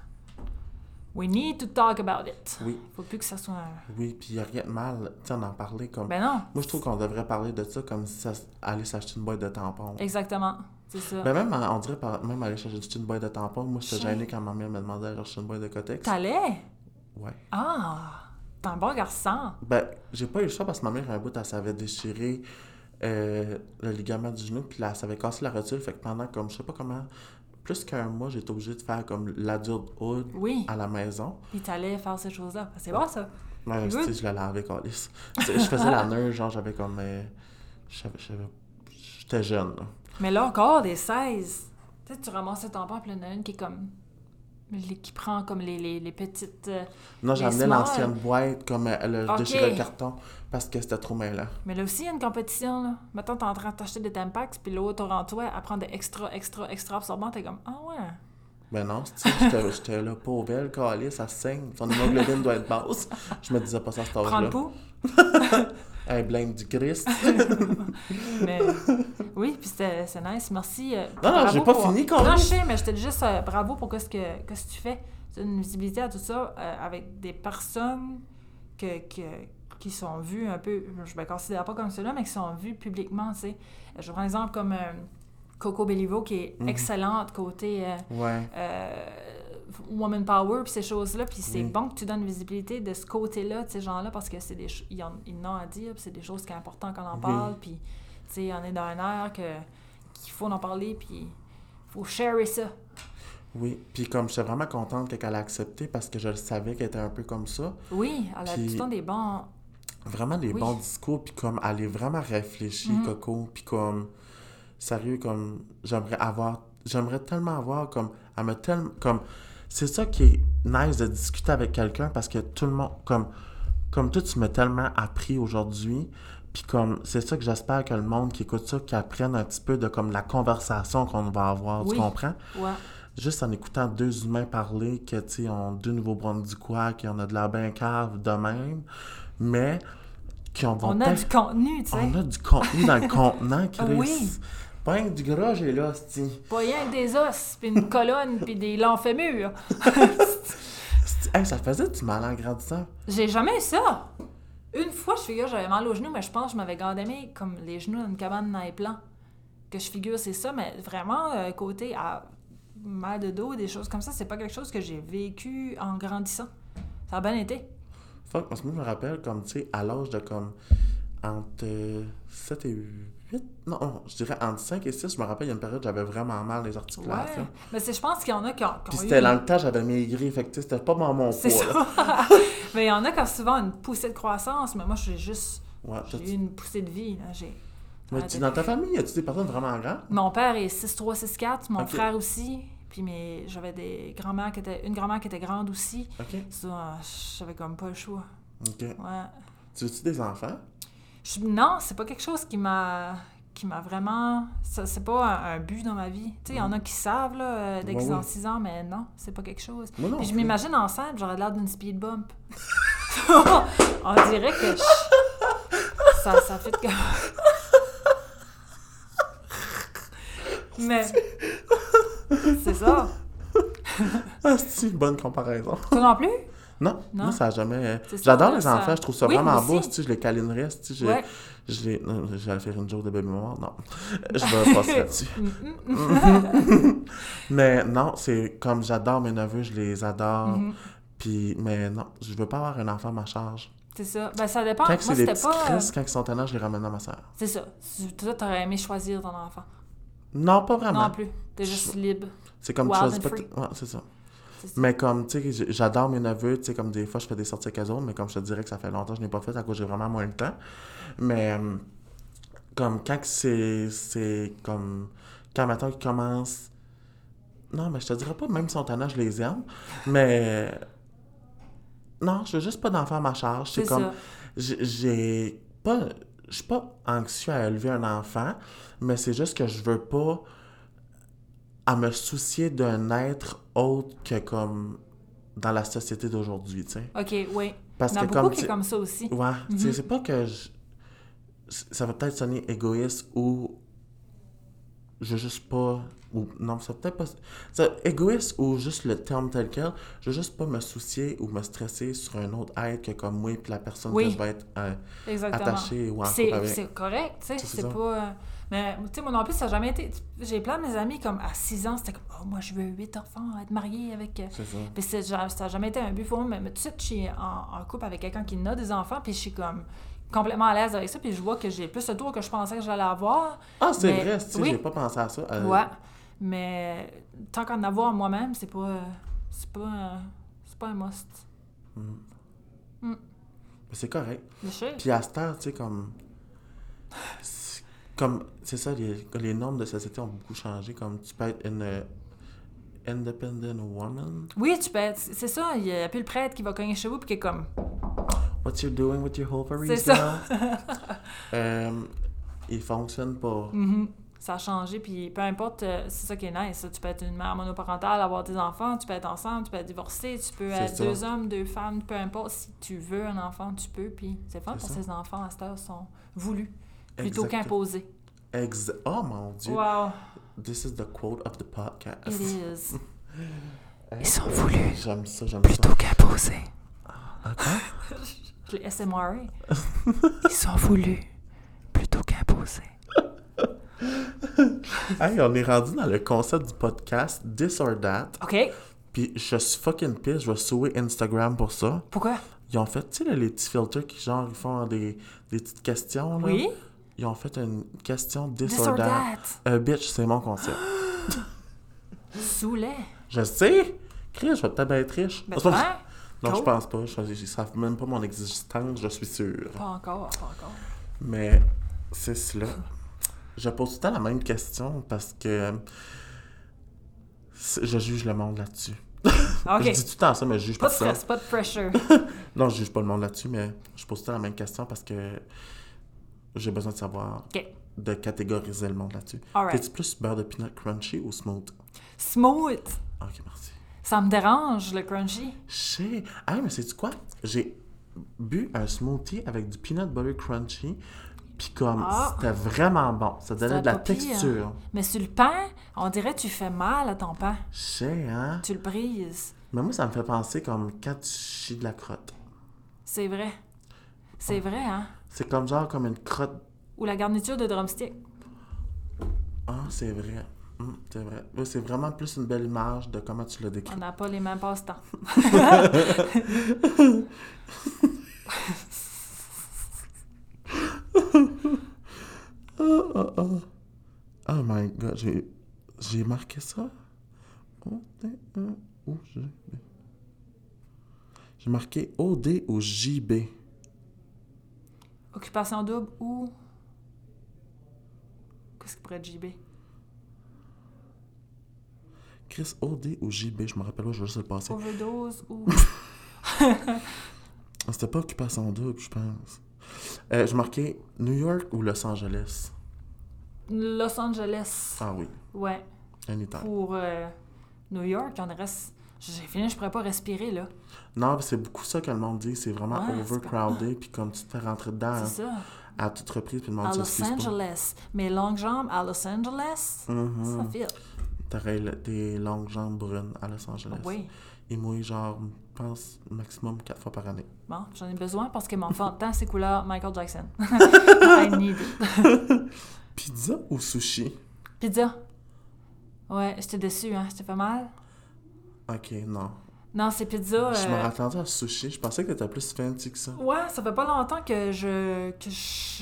we need to talk about it. Oui, Faut plus que ça soit un. oui, puis il n'y a rien de mal, tu en parlait comme... Ben non, Moi, je trouve qu'on devrait parler de ça comme si ça aller s'acheter une boîte de tampons. exactement. C'est ça. Ben même, on dirait, par- même aller chercher une boîte de tampons, moi, j'étais Chien. gêné quand ma mère me demandait d'aller chercher une boîte de Cotex. T'allais? Ouais. Ah! T'es un bon garçon. Ben, j'ai pas eu le choix parce que ma mère, un bout, elle s'avait déchiré euh, le ligament du genou, puis là, elle s'avait cassé la rotule. Fait que pendant, comme, je sais pas comment, plus qu'un mois, j'étais obligé de faire comme l'adulthood Oui. à la maison. Puis t'allais faire ces choses-là. C'est bon, ça. Ouais, sais, je la lavais, calice. Je faisais la neige, genre, j'avais comme. euh, J'étais jeune, là. Mais là encore, des 16. Tu sais, tu ramasses le tampon, puis il y en a une qui est comme. Les- qui prend comme les, les, les petites. euh, Non, j'amenais small. l'ancienne boîte, comme euh, elle a Ok. déchiré le carton, parce que c'était trop mêlant. Mais là aussi, il y a une compétition, là. Maintenant, t'es en train de t'acheter des Tampax, puis l'autre toi, elle prend des extra, extra, extra absorbants. T'es comme, ah ouais. Ben non, j'étais là, pauvre belle, ça saigne. Son hémoglobine doit être basse. Je me disais pas ça à cet Prends le pouls. Hey, blame du Christ. Mais oui, puis c'était c'est nice. Merci. euh, Non, non, j'ai pas pour- fini, Non, je sais, mais je te dis juste euh, bravo pour ce que, que tu fais. Une visibilité à tout ça euh, avec des personnes que, que- qui sont vues un peu, je me considère pas comme cela, mais qui sont vues publiquement, tu sais. Je prends un exemple comme euh, Coco Bellivo, qui est Mhm. excellente côté euh, Ouais. Woman power, puis ces choses-là. Puis c'est Oui. bon que tu donnes visibilité de ce côté-là, de ces gens-là, parce que c'est des ils en, ils en à dire, puis c'est des choses qui sont importantes qu'on en Oui. parle. Puis, tu sais, on est dans un air que, qu'il faut en parler, puis il faut sharer ça. Oui. Puis comme j'étais vraiment contente qu'elle a accepté parce que je le savais qu'elle était un peu comme ça. Oui, elle a tout le temps des bons. Vraiment des Oui. bons discours, puis comme elle est vraiment réfléchie, Mhm. Coco. Puis comme, sérieux, comme, j'aimerais avoir, j'aimerais tellement avoir, comme, elle me tellement, comme, c'est ça qui est nice de discuter avec quelqu'un parce que tout le monde, comme, comme toi, tu m'as tellement appris aujourd'hui. Puis comme, c'est ça que j'espère que le monde qui écoute ça, qui apprenne un petit peu de comme la conversation qu'on va avoir, Oui. tu comprends? Ouais. Juste en écoutant deux humains parler, que, tu sais, on deux Nouveau-Brunswickois, qui on a de la bien cave de même, mais qui on va On a du contenu, tu sais. on a du contenu dans le contenant, Chris. Oui. Pas rien que du gras, j'ai là, c'ti. Pas rien que des os, puis une colonne, puis des l'enfémur. Hey, ça faisait du mal en grandissant. J'ai jamais eu ça. Une fois, je figure, j'avais mal aux genoux, mais je pense que je m'avais gardé comme les genoux dans une cabane dans les plans. Que je figure, c'est ça, mais vraiment, euh, côté à mal de dos, des choses comme ça, c'est pas quelque chose que j'ai vécu en grandissant. Ça a bien été. Fuck, parce que moi, je me rappelle, comme, tu sais, à l'âge de comme. Entre 7 et 8. Non, je dirais entre 5 et 6, je me rappelle, il y a une période où j'avais vraiment mal les Ouais. articulations. Mais c'est, je pense qu'il y en a qui ont, qui Puis c'était eu... dans le temps, j'avais maigri, fait que c'était pas dans mon C'est poids. ça. mais il y en a qui ont souvent une poussée de croissance, mais moi, j'ai juste... Ouais, J'ai eu une poussée de vie. là. J'ai... Mais tu- dans ta famille, y a-tu des personnes vraiment grandes? Mon père est 6'3", 6'4", mon frère aussi. Puis mes... j'avais des grands-mères qui étaient... Une grand-mère qui était grande aussi. Ok. Ça, j'avais comme pas le choix. Ok. Ouais. Tu veux-tu des enfants? Je- Non, c'est pas quelque chose qui m'a qui m'a vraiment c'est pas un, un but dans ma vie. Tu sais, il y en a qui savent là euh, dès qu'ils ont oui. 6 ans mais non, c'est pas quelque chose. Moi non Puis je m'imagine enceinte, j'aurais l'air d'une speed bump. On dirait que je- ça ça fait que Mais c'est ça. Ah, c'est une bonne comparaison. Toi non plus? Non, Non? ça a jamais. Ça, J'adore les ça- enfants, je trouve ça Oui, vraiment beau. Tu sais, je les câlinerais. Tu je, Ouais. je les. non, J'allais faire une joke de baby mort. Non. Je vais passer là-dessus. Mm, mm. Mais non, c'est comme j'adore mes neveux, je les adore. Mhm. Puis, mais non, je veux pas avoir un enfant à ma charge. C'est ça. Ben ça dépend. Quand Moi c'est des c'était petits pas euh, Chris, quand ils sont tannants, je les ramène à ma soeur. C'est ça. Tu- Toi, t'aurais aimé choisir ton enfant? Non, pas vraiment. Non plus. T'es juste libre. C'est comme tu Wild choisis and pas. free. t- Ouais, c'est ça. Mais comme, tu sais, j'adore mes neveux, tu sais, comme des fois, je fais des sorties avec eux autres, mais comme je te dirais que ça fait longtemps que je n'ai pas fait à cause j'ai vraiment moins de temps. Mais, euh, comme, quand c'est, c'est comme, quand, maintenant qu'ils commencent, non, mais je te dirais pas, même si tannants, je les aime, mais, non, je veux juste pas d'enfant à ma charge. C'est comme, j'ai pas, je suis pas anxieux à élever un enfant, mais c'est juste que je veux pas à me soucier d'un être autre que comme dans la société d'aujourd'hui, tu sais. OK, oui. Parce que beaucoup comme qui est comme ça aussi. Ouais, tu sais, Mhm. c'est pas que je... Ça va peut-être sonner égoïste ou... Je veux juste pas... Ou... Non, ça va peut-être pas... Ça, égoïste ou juste le terme tel quel, je veux juste pas me soucier ou me stresser sur un autre être que comme moi puis la personne Oui. que je vais être euh, attachée ou en C'est c'est correct, tu sais. C'est C'est pas. Mais, tu sais, moi non plus, ça n'a jamais été. J'ai plein de mes amis, comme à 6 ans, c'était comme, oh, moi, je veux 8 enfants, être mariée avec. euh, C'est ça. Puis ça n'a jamais été un but pour moi, mais, mais tout de suite, je suis en, en couple avec quelqu'un qui a des enfants, puis je suis comme complètement à l'aise avec ça, puis je vois que j'ai plus le tour que je pensais que j'allais avoir. Ah, c'est Mais- vrai, tu oui. j'ai pas pensé à ça. euh, Ouais. Mais tant qu'en avoir moi-même, c'est pas. euh, C'est pas. C'est pas un must. mais C'est correct. Je sais. Puis à cette heure, tu sais, comme. Comme, c'est ça, les, les normes de société ont beaucoup changé. Comme, tu peux être une euh, independent woman. Oui, tu peux être. C'est ça, il y a plus le prêtre qui va cogner chez vous, puis qui est comme. What you doing with your ovaries C'est ça. euh, il fonctionne pas. Mhm. Ça a changé, puis peu importe, euh, c'est ça qui est nice. Tu peux être une mère monoparentale, avoir des enfants, tu peux être ensemble, tu peux être divorcé, tu peux être ça. deux hommes, deux femmes, peu importe. Si tu veux un enfant, tu peux, puis c'est fun parce que ces enfants à cette heure sont voulus plutôt Exact- qu'imposés. Ex- oh mon dieu. Wow, This is the quote of the podcast. it is. Hein? Ils sont voulus J'aime ça, j'aime plutôt qu'imposés. Attends. Je l'ai SMRA. Ils sont voulus plutôt qu'imposés. Hey, on est rendu dans le concept du podcast This or That. OK, Puis je suis fucking pisse, je vais sauver Instagram pour ça. pourquoi? Ils ont fait, tu sais, les petits filtres qui, genre, ils font des, des petites questions. Là. Oui? Ils ont fait une question This, or, That. Euh, bitch, c'est mon concept. Saoulet. je sais! Chris, je vais peut-être être riche. Ben, pas- non, je pense pas. Je- Ils savent même pas mon existence, je suis sûr. Pas encore, pas encore. Mais c'est cela. Je pose tout le temps la même question parce que je juge le monde là-dessus. Je dis tout le temps ça, mais je juge Pas pas de ça. stress, pas de pressure. Non, je juge pas le monde là-dessus, mais je pose tout le temps la même question parce que j'ai besoin de savoir, de catégoriser le monde là-dessus. Alright. T'es-tu plus beurre de peanut crunchy ou smooth? Smooth. Ok, merci. Ça me dérange, le crunchy. Sais. Ah, mais sais-tu quoi? J'ai bu un smoothie avec du peanut butter crunchy, puis comme, Ah. c'était vraiment bon. Ça donnait de la pire. texture. Mais sur le pain, on dirait que tu fais mal à ton pain. Je sais, hein? Tu le brises. Mais moi, ça me fait penser comme quand tu chies de la crotte. C'est vrai. C'est vrai, hein? C'est comme genre comme une crotte. Ou la garniture de drumstick. Ah, c'est vrai. Hum, c'est vrai. C'est vraiment plus une belle image de comment tu l'as décrit. On n'a pas les mêmes passe-temps. Oh, oh, oh. Oh my god, j'ai, j'ai marqué ça. E. J'ai marqué O, D ou JB. Occupation double ou. Qu'est-ce qui pourrait être JB? Chris, O, D ou JB, je me rappelle pas, je vais juste le passer. Overdose ou. C'était pas Occupation double, je pense. Euh, j'ai marqué New York ou Los Angeles? Los Angeles. Ah oui, Ouais. anytime. Pour euh, New York, on reste. J'ai fini, je pourrais pas respirer, là. Non, c'est beaucoup ça que le monde dit. C'est vraiment Ouais, overcrowded, puis comme tu te fais rentrer dedans C'est ça. à toute reprise, puis le monde À Los pas. Angeles. Mes longues jambes à Los Angeles, Mhm. ça fit. T'aurais des longues jambes brunes à Los Angeles. Oui. Il mouille genre, je pense, maximum quatre fois par année. Bon, j'en ai besoin parce que mon fond de temps, c'est couleur Michael Jackson. I need it. Pizza ou sushi? Pizza. Ouais, j'étais déçue, hein. J'étais fait mal. Ok, non. Non, c'est pizza. Je euh, me attendais à sushi. Je pensais que t'étais plus fancy que ça. Ouais, ça fait pas longtemps que je que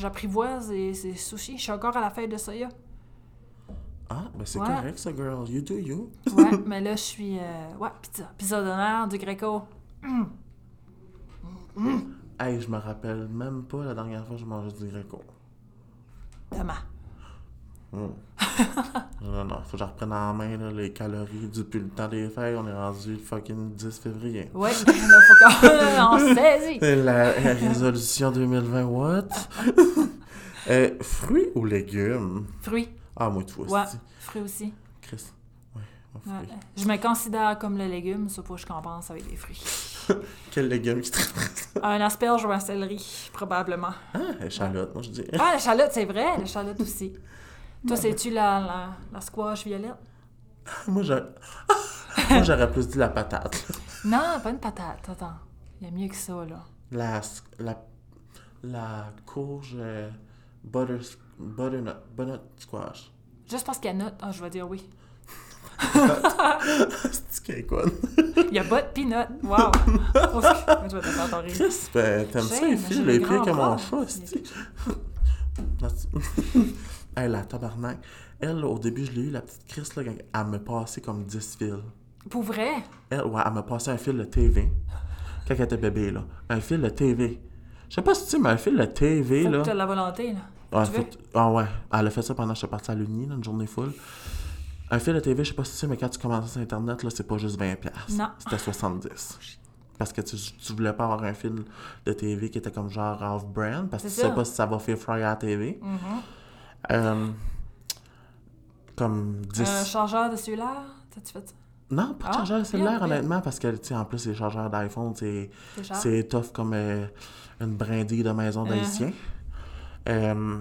j'apprivoise les, ces sushis. Je suis encore à la fête de soya. Ah, ben c'est Ouais. correct ça, girl. You do you. Ouais, mais là, je suis... euh, ouais, pizza. Pizza d'honneur, du greco. Hey, je me rappelle même pas la dernière fois que je mangeais du greco. Demain. Hmm. non, non, faut que je reprenne en main là, les calories depuis le temps des fêtes. On est rendu le fucking 10 février. Ouais, là, faut qu'on on saisit. La, la résolution 2020, what? Euh, fruits ou légumes? Fruits. Ah, moi, tu vois, Ouais, fruits aussi. Chris. Ouais, ouais, Ouais. Je me considère comme le légume, faut que je compense avec des fruits. Quel légume qui te? Un asperge ou un céleri, probablement. Ah, échalote, moi je dis. Ah, l'échalote, c'est vrai, l'échalote aussi. Toi, c'est-tu la, la, la squash violette? Moi, j'aurais... plus dit la patate. Non, pas une patate. Attends, il y a mieux que ça, là. La, la, la courge euh, butter, butternut, butternut squash. Juste parce qu'il y a note, ah, je vais dire oui. C'est a quoi? Il y a bot peanut. Wow! Oh, je vais te faire rire. Chris, ben, t'aimes ça, les filles, les que mon bras. chat, Il y a c'est quelque Elle, la tabarnak. Elle, au début, je l'ai eu, la petite Chris, là, elle me passait comme 10 fils. Pour vrai? Elle, ouais, elle m'a passé un fil de TV. Quand elle était bébé, là. Un fil de TV. Je sais pas si tu sais, mais un fil de TV, Faut là. que as la volonté, là. Tu veux? Ah ouais, elle a fait ça pendant que j'étais parti à l'Uni, une journée full. Un fil de TV, je sais pas si tu sais, mais quand tu commences sur Internet, là, c'est pas juste 20$. piastres. Non. C'était 70$. Parce que tu, tu voulais pas avoir un fil de TV qui était comme genre off-brand, parce que tu sais ça. pas si ça va faire fry à la TV. Mhm. Euh, comme 10... Un chargeur de cellulaire? T'as-tu fait ça? Non, pas de Ah, chargeur bien, cellulaire, bien. honnêtement, parce que, tu sais, en plus, les chargeurs d'iPhone, c'est... C'est tough comme euh, une brindille de maison d'haïtien. Euh,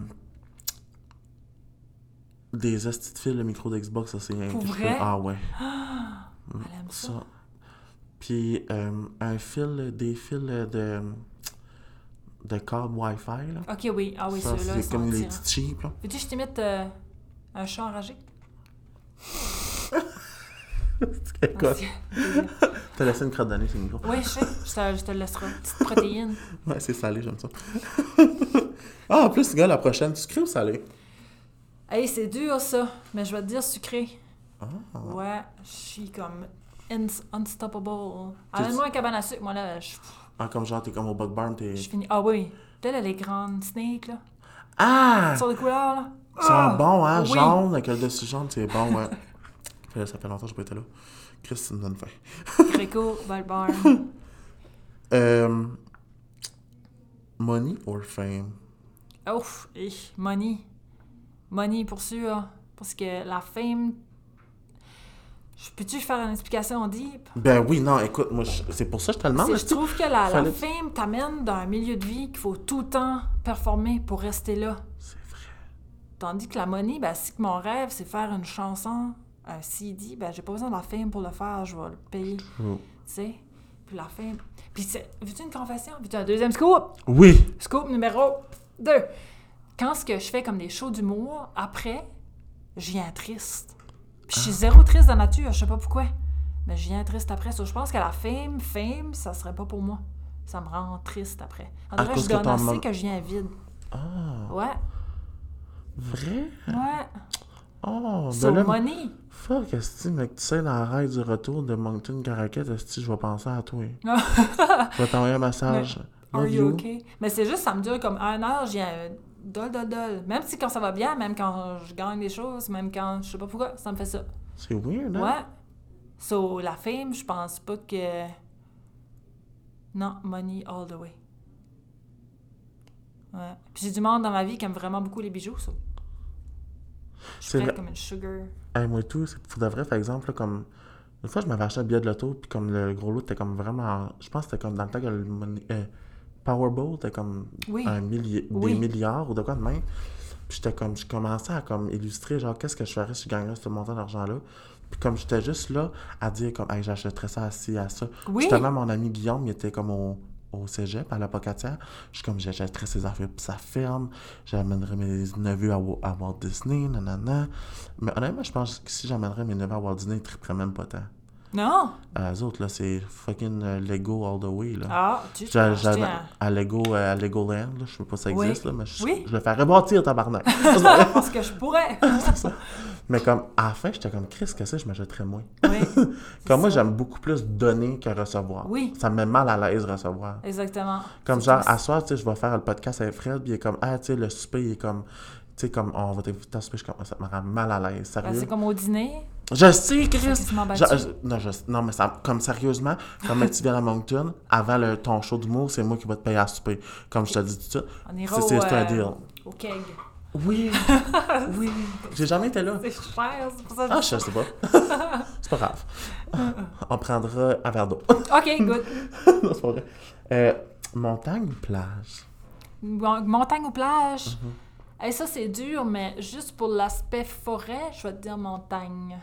des hosties de fils, le micro d'Xbox, ça c'est un que je fais- Ah ouais, aime ça. ça. Puis euh, un fil, des fils de, de câble Wi-Fi. Là. Ok, oui. Ah oui, ceux-là, c'est comme les petits cheap. Là. Veux-tu que je t'imite euh, un chat enragé? C'est quoi? T'as laissé une crotte d'année le micro. Oui, je sais. Je te, je te laisserai. Petite protéine. Ouais, c'est salé, j'aime ça. ah, en plus, gars, la prochaine, sucré ou salé? Hey, c'est dur, ça. Mais je vais te dire sucré. Ah, Ouais, je suis comme unstoppable. Amène-moi un cabane à sucre. Moi, là, je, ah, comme genre, t'es comme au Bug Barn, t'es... je finis. Ah oui. Là, là, les grandes snakes, là. Ah! Sur des couleurs, là. Ils sont Ah! bons, hein? Oui. Jaune, avec le dessus jaune, c'est bon, ouais. Ça fait longtemps que je n'ai pas été là. Chris, ça me donne faim. Greco, Valbarn. Euh, money or fame? Ouf, eh, money. Money pour sûr. Parce que la fame. Peux-tu faire une explication deep? Ben oui, non, écoute, moi, c'est pour ça que je te demande. Je trouve que la, la fallait- fame t'amène dans un milieu de vie qu'il faut tout le temps performer pour rester là. C'est vrai. Tandis que la money, ben, si que mon rêve, c'est faire une chanson, un CD, ben, j'ai pas besoin de la fame pour le faire, je vais le payer. True. Tu sais? Puis la fame. Puis, c'est- veux-tu une confession? Veux-tu un deuxième scoop? Oui. Scoop numéro 2. Quand ce que je fais comme des shows d'humour, après, je viens triste. Puis je suis zéro triste de nature, je sais pas pourquoi. Mais je viens triste après. So, je pense que la fame, fame, ça serait pas pour moi. Ça me rend triste après. En que cause je donne assez que je viens vide. Ah, Ouais, vrai? ouais. Oh, So, ben là, money. fuck, esti, mais tu sais, la raid du retour de Moncton Caracat, esti, je vais penser à toi. je vais t'envoyer un message. Are Love you you. okay? Mais c'est juste, ça me dure comme un heure, je viens euh, dol, dol, dol. Même si quand ça va bien, même quand je gagne des choses, même quand, je sais pas pourquoi, ça me fait ça. C'est weird, hein? Ouais. So, la fame, je pense pas que. Non, money all the way. Ouais. Puis j'ai du monde dans ma vie qui aime vraiment beaucoup les bijoux, ça. Je C'est suis vrai. comme une sugar. Hey, moi et tout, c'est pour de vrai, par exemple, là, comme. Une fois, je m'avais acheté un billet de loto, puis comme le gros lot était comme vraiment. Je pense que c'était comme dans le temps que le money- euh, Powerball était comme Oui. un millier, Oui. des milliards ou de quoi de même. Puis j'étais comme. Je commençais à comme illustrer, genre, qu'est-ce que je ferais si je gagnerais ce montant d'argent-là. Puis comme j'étais juste là à dire, comme, hey, j'achèterais ça à ci, à ça. Oui. Justement, mon ami Guillaume, il était comme au, au cégep, à la Pocatière. Je suis comme, j'achèterais ses affaires pour sa ferme. J'amènerais mes neveux à, à Walt Disney, nanana. Mais honnêtement, je pense que si j'amènerais mes neveux à Walt Disney, ils tripperaient même pas tant. Non! Euh, eux autres, là, c'est fucking euh, Lego all the way, là. Ah, tu acheter j'avais- un- à Lego, euh, à Legoland, là, je sais pas si ça Oui. existe, là, mais je, Oui. je le ferais bâtir, tabarnak. Parce que je pourrais! mais comme, à la fin, j'étais comme, Chris, que je m'achèterais moins? oui. Comme moi, ça. j'aime beaucoup plus donner que recevoir. Oui. Ça me met mal à l'aise recevoir. Exactement. Comme genre, à soir, tu sais, je vais faire le podcast avec Fred, puis il est comme, ah, tu sais, le souper, il est comme, tu sais, comme, on va t'inviter à souper, je suis comme, ça me rend mal à l'aise, Ben, c'est comme au dîner. Je sais, Chris! Je- je- non, je- non, mais ça, comme sérieusement, comme tu viens à Moncton, avant le, ton show d'humour, c'est moi qui vais te payer à souper. Comme je te dis tout de suite. On ira C'est- au, c'est c'est un euh, deal. au keg. Oui! oui! J'ai jamais été là. C'est cher, c'est pour ça que Ah, je sais pas. c'est pas grave. On prendra un verre d'eau. OK, good. non, c'est pas vrai. Euh, montagne ou plage? Mon- Montagne ou plage? Mm-hmm. Hey, ça, c'est dur, mais juste pour l'aspect forêt, je vais te dire montagne.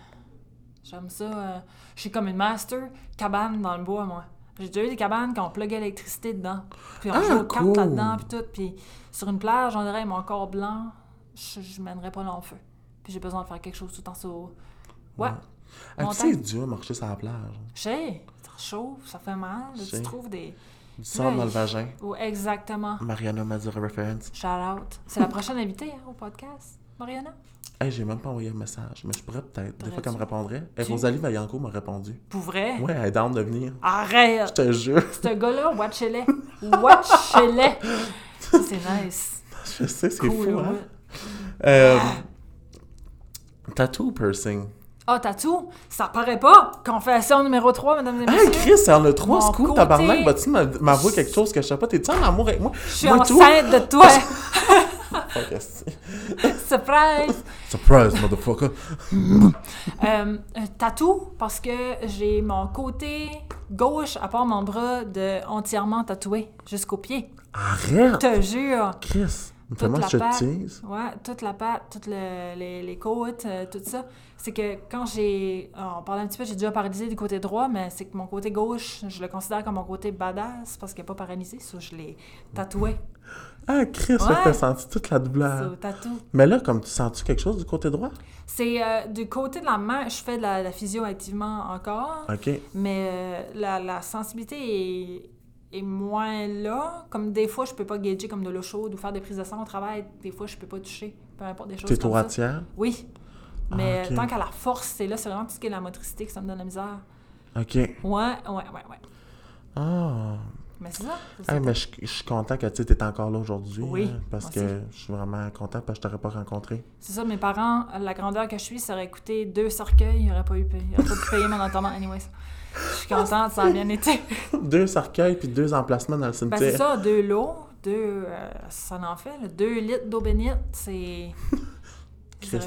J'aime ça. euh, je suis comme une master cabane dans le bois, moi. J'ai déjà eu des cabanes qui ont plugué l'électricité dedans. Puis on Ah, joue aux cartes là-dedans, puis tout. Puis sur une plage, on dirait mon corps blanc, je, je mènerais pas long feu. Puis j'ai besoin de faire quelque chose tout en saut. Ouais. Ah, c'est dur marcher sur la plage. Je sais, ça chauffe, ça fait mal. Tu trouves des. Du sang dans le vagin. Exactement. Mariana Mazura Reference. Shout out. C'est la prochaine invitée hein, au podcast, Mariana? Hey, j'ai même pas envoyé un message, mais je pourrais peut-être. Des fois qu'elle me répondrait. Et Tu- Rosalie Vaillancourt m'a répondu. Pour vrai? Ouais, elle est down de venir. Je Arrête! te jure. Ce gars-là, watch-le. Watch-le. Ça, c'est nice. Je sais, c'est Cool, fou, hein? Euh, tattoo ou piercing? Ah, tatou, ça paraît pas. Confession numéro 3, mesdames et Ah, messieurs. Chris, ça en a trois Mon scoops, côté- tabarnak. Vas-tu m'a- m'avouer quelque chose que je sais pas? T'es-tu en amour avec moi? Je suis Moi, tout. enceinte de toi. Fuck. Surprise. Surprise, motherfucker. Euh, un tatou, parce que j'ai mon côté gauche, à part mon bras, de entièrement tatoué jusqu'au pied. Arrête! Je te jure. Chris, que je te patte. tease. Ouais, toute la patte, toutes le- les, les côtes, euh, tout ça. C'est que quand j'ai. ah, On parlait un petit peu, j'ai déjà paralysé du côté droit, mais c'est que mon côté gauche, je le considère comme mon côté badass parce qu'il n'est pas paralysé, ça, je l'ai tatoué. Ah, Chris, Ouais. t'as senti toute la douleur. Mais là, comme tu sens-tu quelque chose du côté droit? C'est euh, du côté de la main, je fais de la, la physio activement encore, Ok. mais euh, la, la sensibilité est, est moins là. Comme des fois, je peux pas gager comme de l'eau chaude ou faire des prises de sang au travail. Des fois, je peux pas toucher, peu importe des choses T'es droitière? Oui. Mais Ah, tant qu'à la force, c'est là, c'est vraiment tout ce qui est la motricité que ça me donne la misère. Ok. Ouais, ouais, ouais, ouais. Ah. Mais c'est ça. Hey, mais je je suis content que tu es encore là aujourd'hui. Oui, hein, parce que je suis vraiment content parce que je t'aurais pas rencontré. C'est ça, mes parents, la grandeur que je suis, ça aurait coûté deux cercueils, ils n'auraient pas, eu ils pas pu payer mon enterrement. Anyways. Je suis contente, ça a bien été. deux cercueils puis deux emplacements dans le Ben, cimetière. c'est ça, deux lots, deux. euh, ça en fait, là, deux litres d'eau bénite, c'est.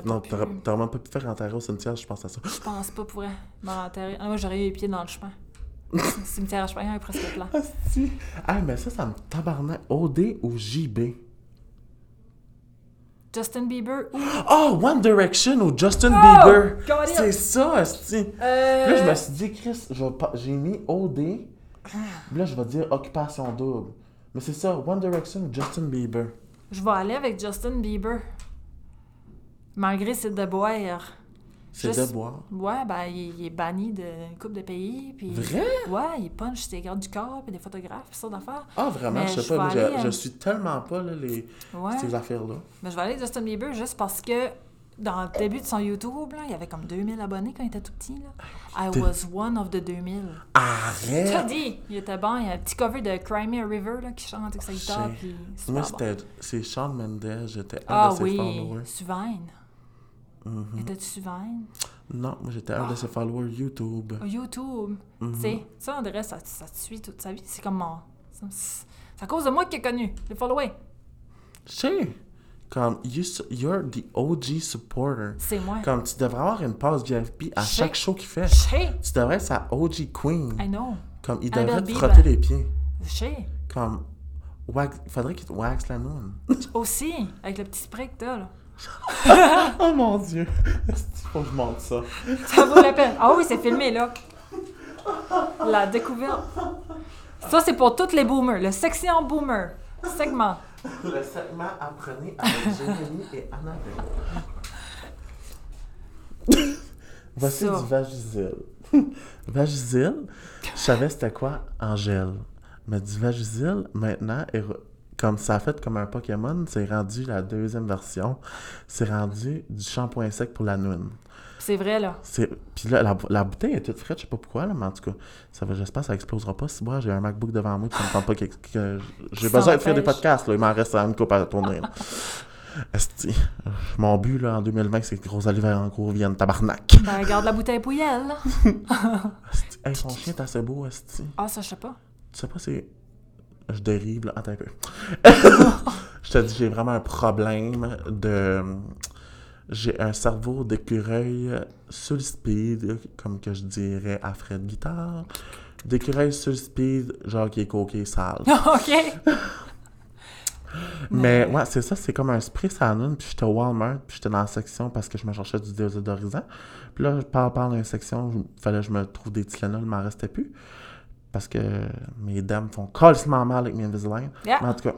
Non, pu- t'aurais même pas pu faire enterrer au cimetière, je pense à ça. Je pense pas pour m'enterrer. Ah, moi, j'aurais eu les pieds dans le chemin. Cimetière à chemin est presque plat. Asti. Ah, mais ça, ça me tabarnak. OD ou JB? Justin Bieber ou. Oh, One Direction ou Justin Oh, Bieber. C'est ça, Asti. Euh, Là, je me suis dit, Chris, j'ai mis OD Là, je vais dire Occupation Double. Mais c'est ça, One Direction ou Justin Bieber? Je vais aller avec Justin Bieber. Malgré ses déboires. C'est de boire. Ouais, ben, il, il est banni d'une couple de pays. Puis... Vrai? Ouais, il punch ses gardes du corps, puis des photographes, puis ça d'affaires. Ah, vraiment, Mais je sais je pas. aller, Je, je euh, suis tellement pas là, les, Ouais. ces affaires-là. Mais je vais aller avec Justin Bieber juste parce que dans le début de son YouTube, là, il y avait comme 2000 abonnés quand il était tout petit. Là. I T'es- was one of the 2000. Arrête! Tu as dit, il était bon. Il y a un petit cover de Cry Me a River là, qui chante avec sa guitare. Puis Moi, bon. c'était. C'est Shawn Mendes, j'étais un Ah de ses oui, followers. Suvine. Mhm. Étais-tu Suvine? Non, moi, j'étais un de ses followers YouTube. Oh, YouTube. Mhm. Tu sais, ça, on dirait, ça, ça te suit toute sa vie. C'est comme mon. C'est à cause de moi qu'il est connu. Les followers. Je sais. Comme, you, you're the OG supporter. C'est moi. Comme, tu devrais avoir une passe VIP à chaque show qu'il fait. Je sais. Tu devrais être sa OG queen. I know. Comme, il devrait te frotter les pieds. Je sais. Comme, wax, il faudrait qu'il te wax la noune. Aussi, avec le petit spray que t'as, là. Oh mon dieu. Faut que je monte ça. Ça vaut la peine. Ah oui, c'est filmé, là. La découverte. Ça, c'est pour tous les boomers. Le section boomer. Segment. Le segment Apprenez avec Jérémy et Annabelle. Voici Ça. du Vagisil. Vagisil, je savais c'était quoi Angèle. Mais du Vagisil, maintenant, est comme ça a fait comme un Pokémon, c'est rendu la deuxième version. C'est rendu du shampoing sec pour la noune. C'est vrai, là. Puis là, la, la bouteille est toute fraîche, je sais pas pourquoi, là, mais en tout cas, ça va, j'espère que ça explosera pas. Si moi, j'ai un MacBook devant moi, ça me tente pas que, que- j'ai besoin de faire des podcasts, là, il m'en reste une coupe à tourner. Esti, mon but, là, en 2020, c'est que Rosalie Vaillancourt vienne tabarnak. Ben, garde la bouteille pouillelle, là. Esti, hey, son chien est assez beau, Esti. Ah, ça, je sais pas. Tu sais pas, c'est... Je dérive, là. Attends un peu. je te dis, j'ai vraiment un problème de... J'ai un cerveau d'écureuil sur le speed, comme que je dirais à Fred Guitare. D'écureuil sur le speed, genre qui est coqué sale. OK. Mais ouais, c'est ça, c'est comme un spray Sanon, puis j'étais au Walmart, puis j'étais dans la section parce que je me cherchais du désodorisant. Puis là, par par dans la section, il fallait que je me trouve des Tylenol, il m'en restait plus. Parce que mes dames font calcement mal avec mes Invisalign. Yeah. Mais en tout cas,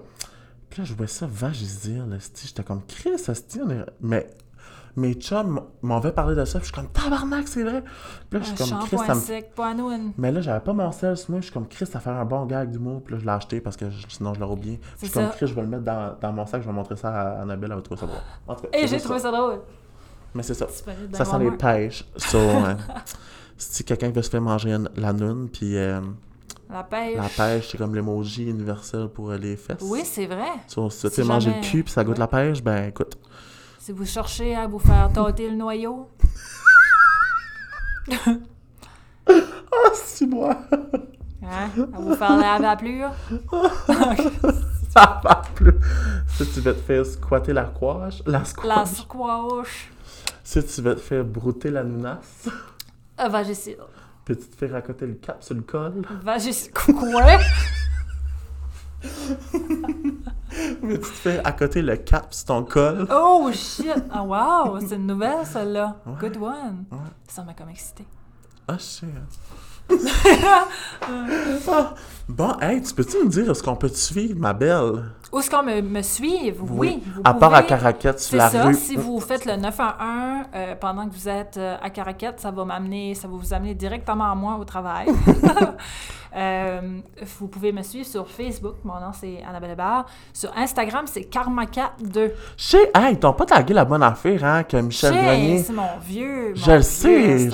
puis là, je voyais ça Vagisil, esti. J'étais comme, Chris, on est... Mais mes chums m'avaient parlé de ça, puis je suis comme, tabarnak, c'est vrai. Puis là, je suis comme, Chris, ça me mais là, j'avais pas mon sel sur moi. Je suis comme Chris, ça fait un bon gag d'humour. Puis là, je l'ai acheté parce que je- sinon je l'aurais oublié. Puis Je suis comme. Chris, je vais le mettre dans, dans mon sac. Je vais montrer ça à Annabelle. Elle va trouver ça drôle. En tout cas, Et j'ai trouvé ça drôle. Mais c'est ça. Ça sent les pêches. So, si quelqu'un veut se faire manger la noune, puis euh, La pêche. la pêche, c'est comme l'emoji universel pour euh, les fesses. Oui, c'est vrai. Si tu Si sais manger le cul, puis ça goûte Ouais. la pêche, ben écoute. Si vous cherchez à vous faire tâter le noyau, Ah, c'est moi! hein, à vous faire la plure, ça va plus. Si tu veux te faire squatter la squash, la squash. la squash, Si tu veux te faire brouter la nounasse. Euh, Vagisil. Puis tu te fais racoter le cap sur le col? Vagisil. Quoi? Mais tu te fais à côté le cap sur ton col? Oh shit! Ah wow! C'est une nouvelle celle-là. Ouais. Good one. Ouais. Ça m'a comme excité. Ah, sais. Ah, bon, hey, tu peux-tu me dire, est-ce qu'on peut te suivre, ma belle? Où est-ce qu'on me, me suive? Oui. vous À part à. Caracat, sur C'est la ça, rue. si vous faites le 911 euh, pendant que vous êtes euh, à Caracat, ça va m'amener, ça va vous amener directement à moi au travail. Euh, vous pouvez me suivre sur Facebook, mon nom c'est Annabelle Hébert. Sur Instagram, c'est Karmacat2. Je sais, hey, t'ont pas tagué la bonne affaire, hein, que Michel Grenier? C'est mon vieux. Je le sais.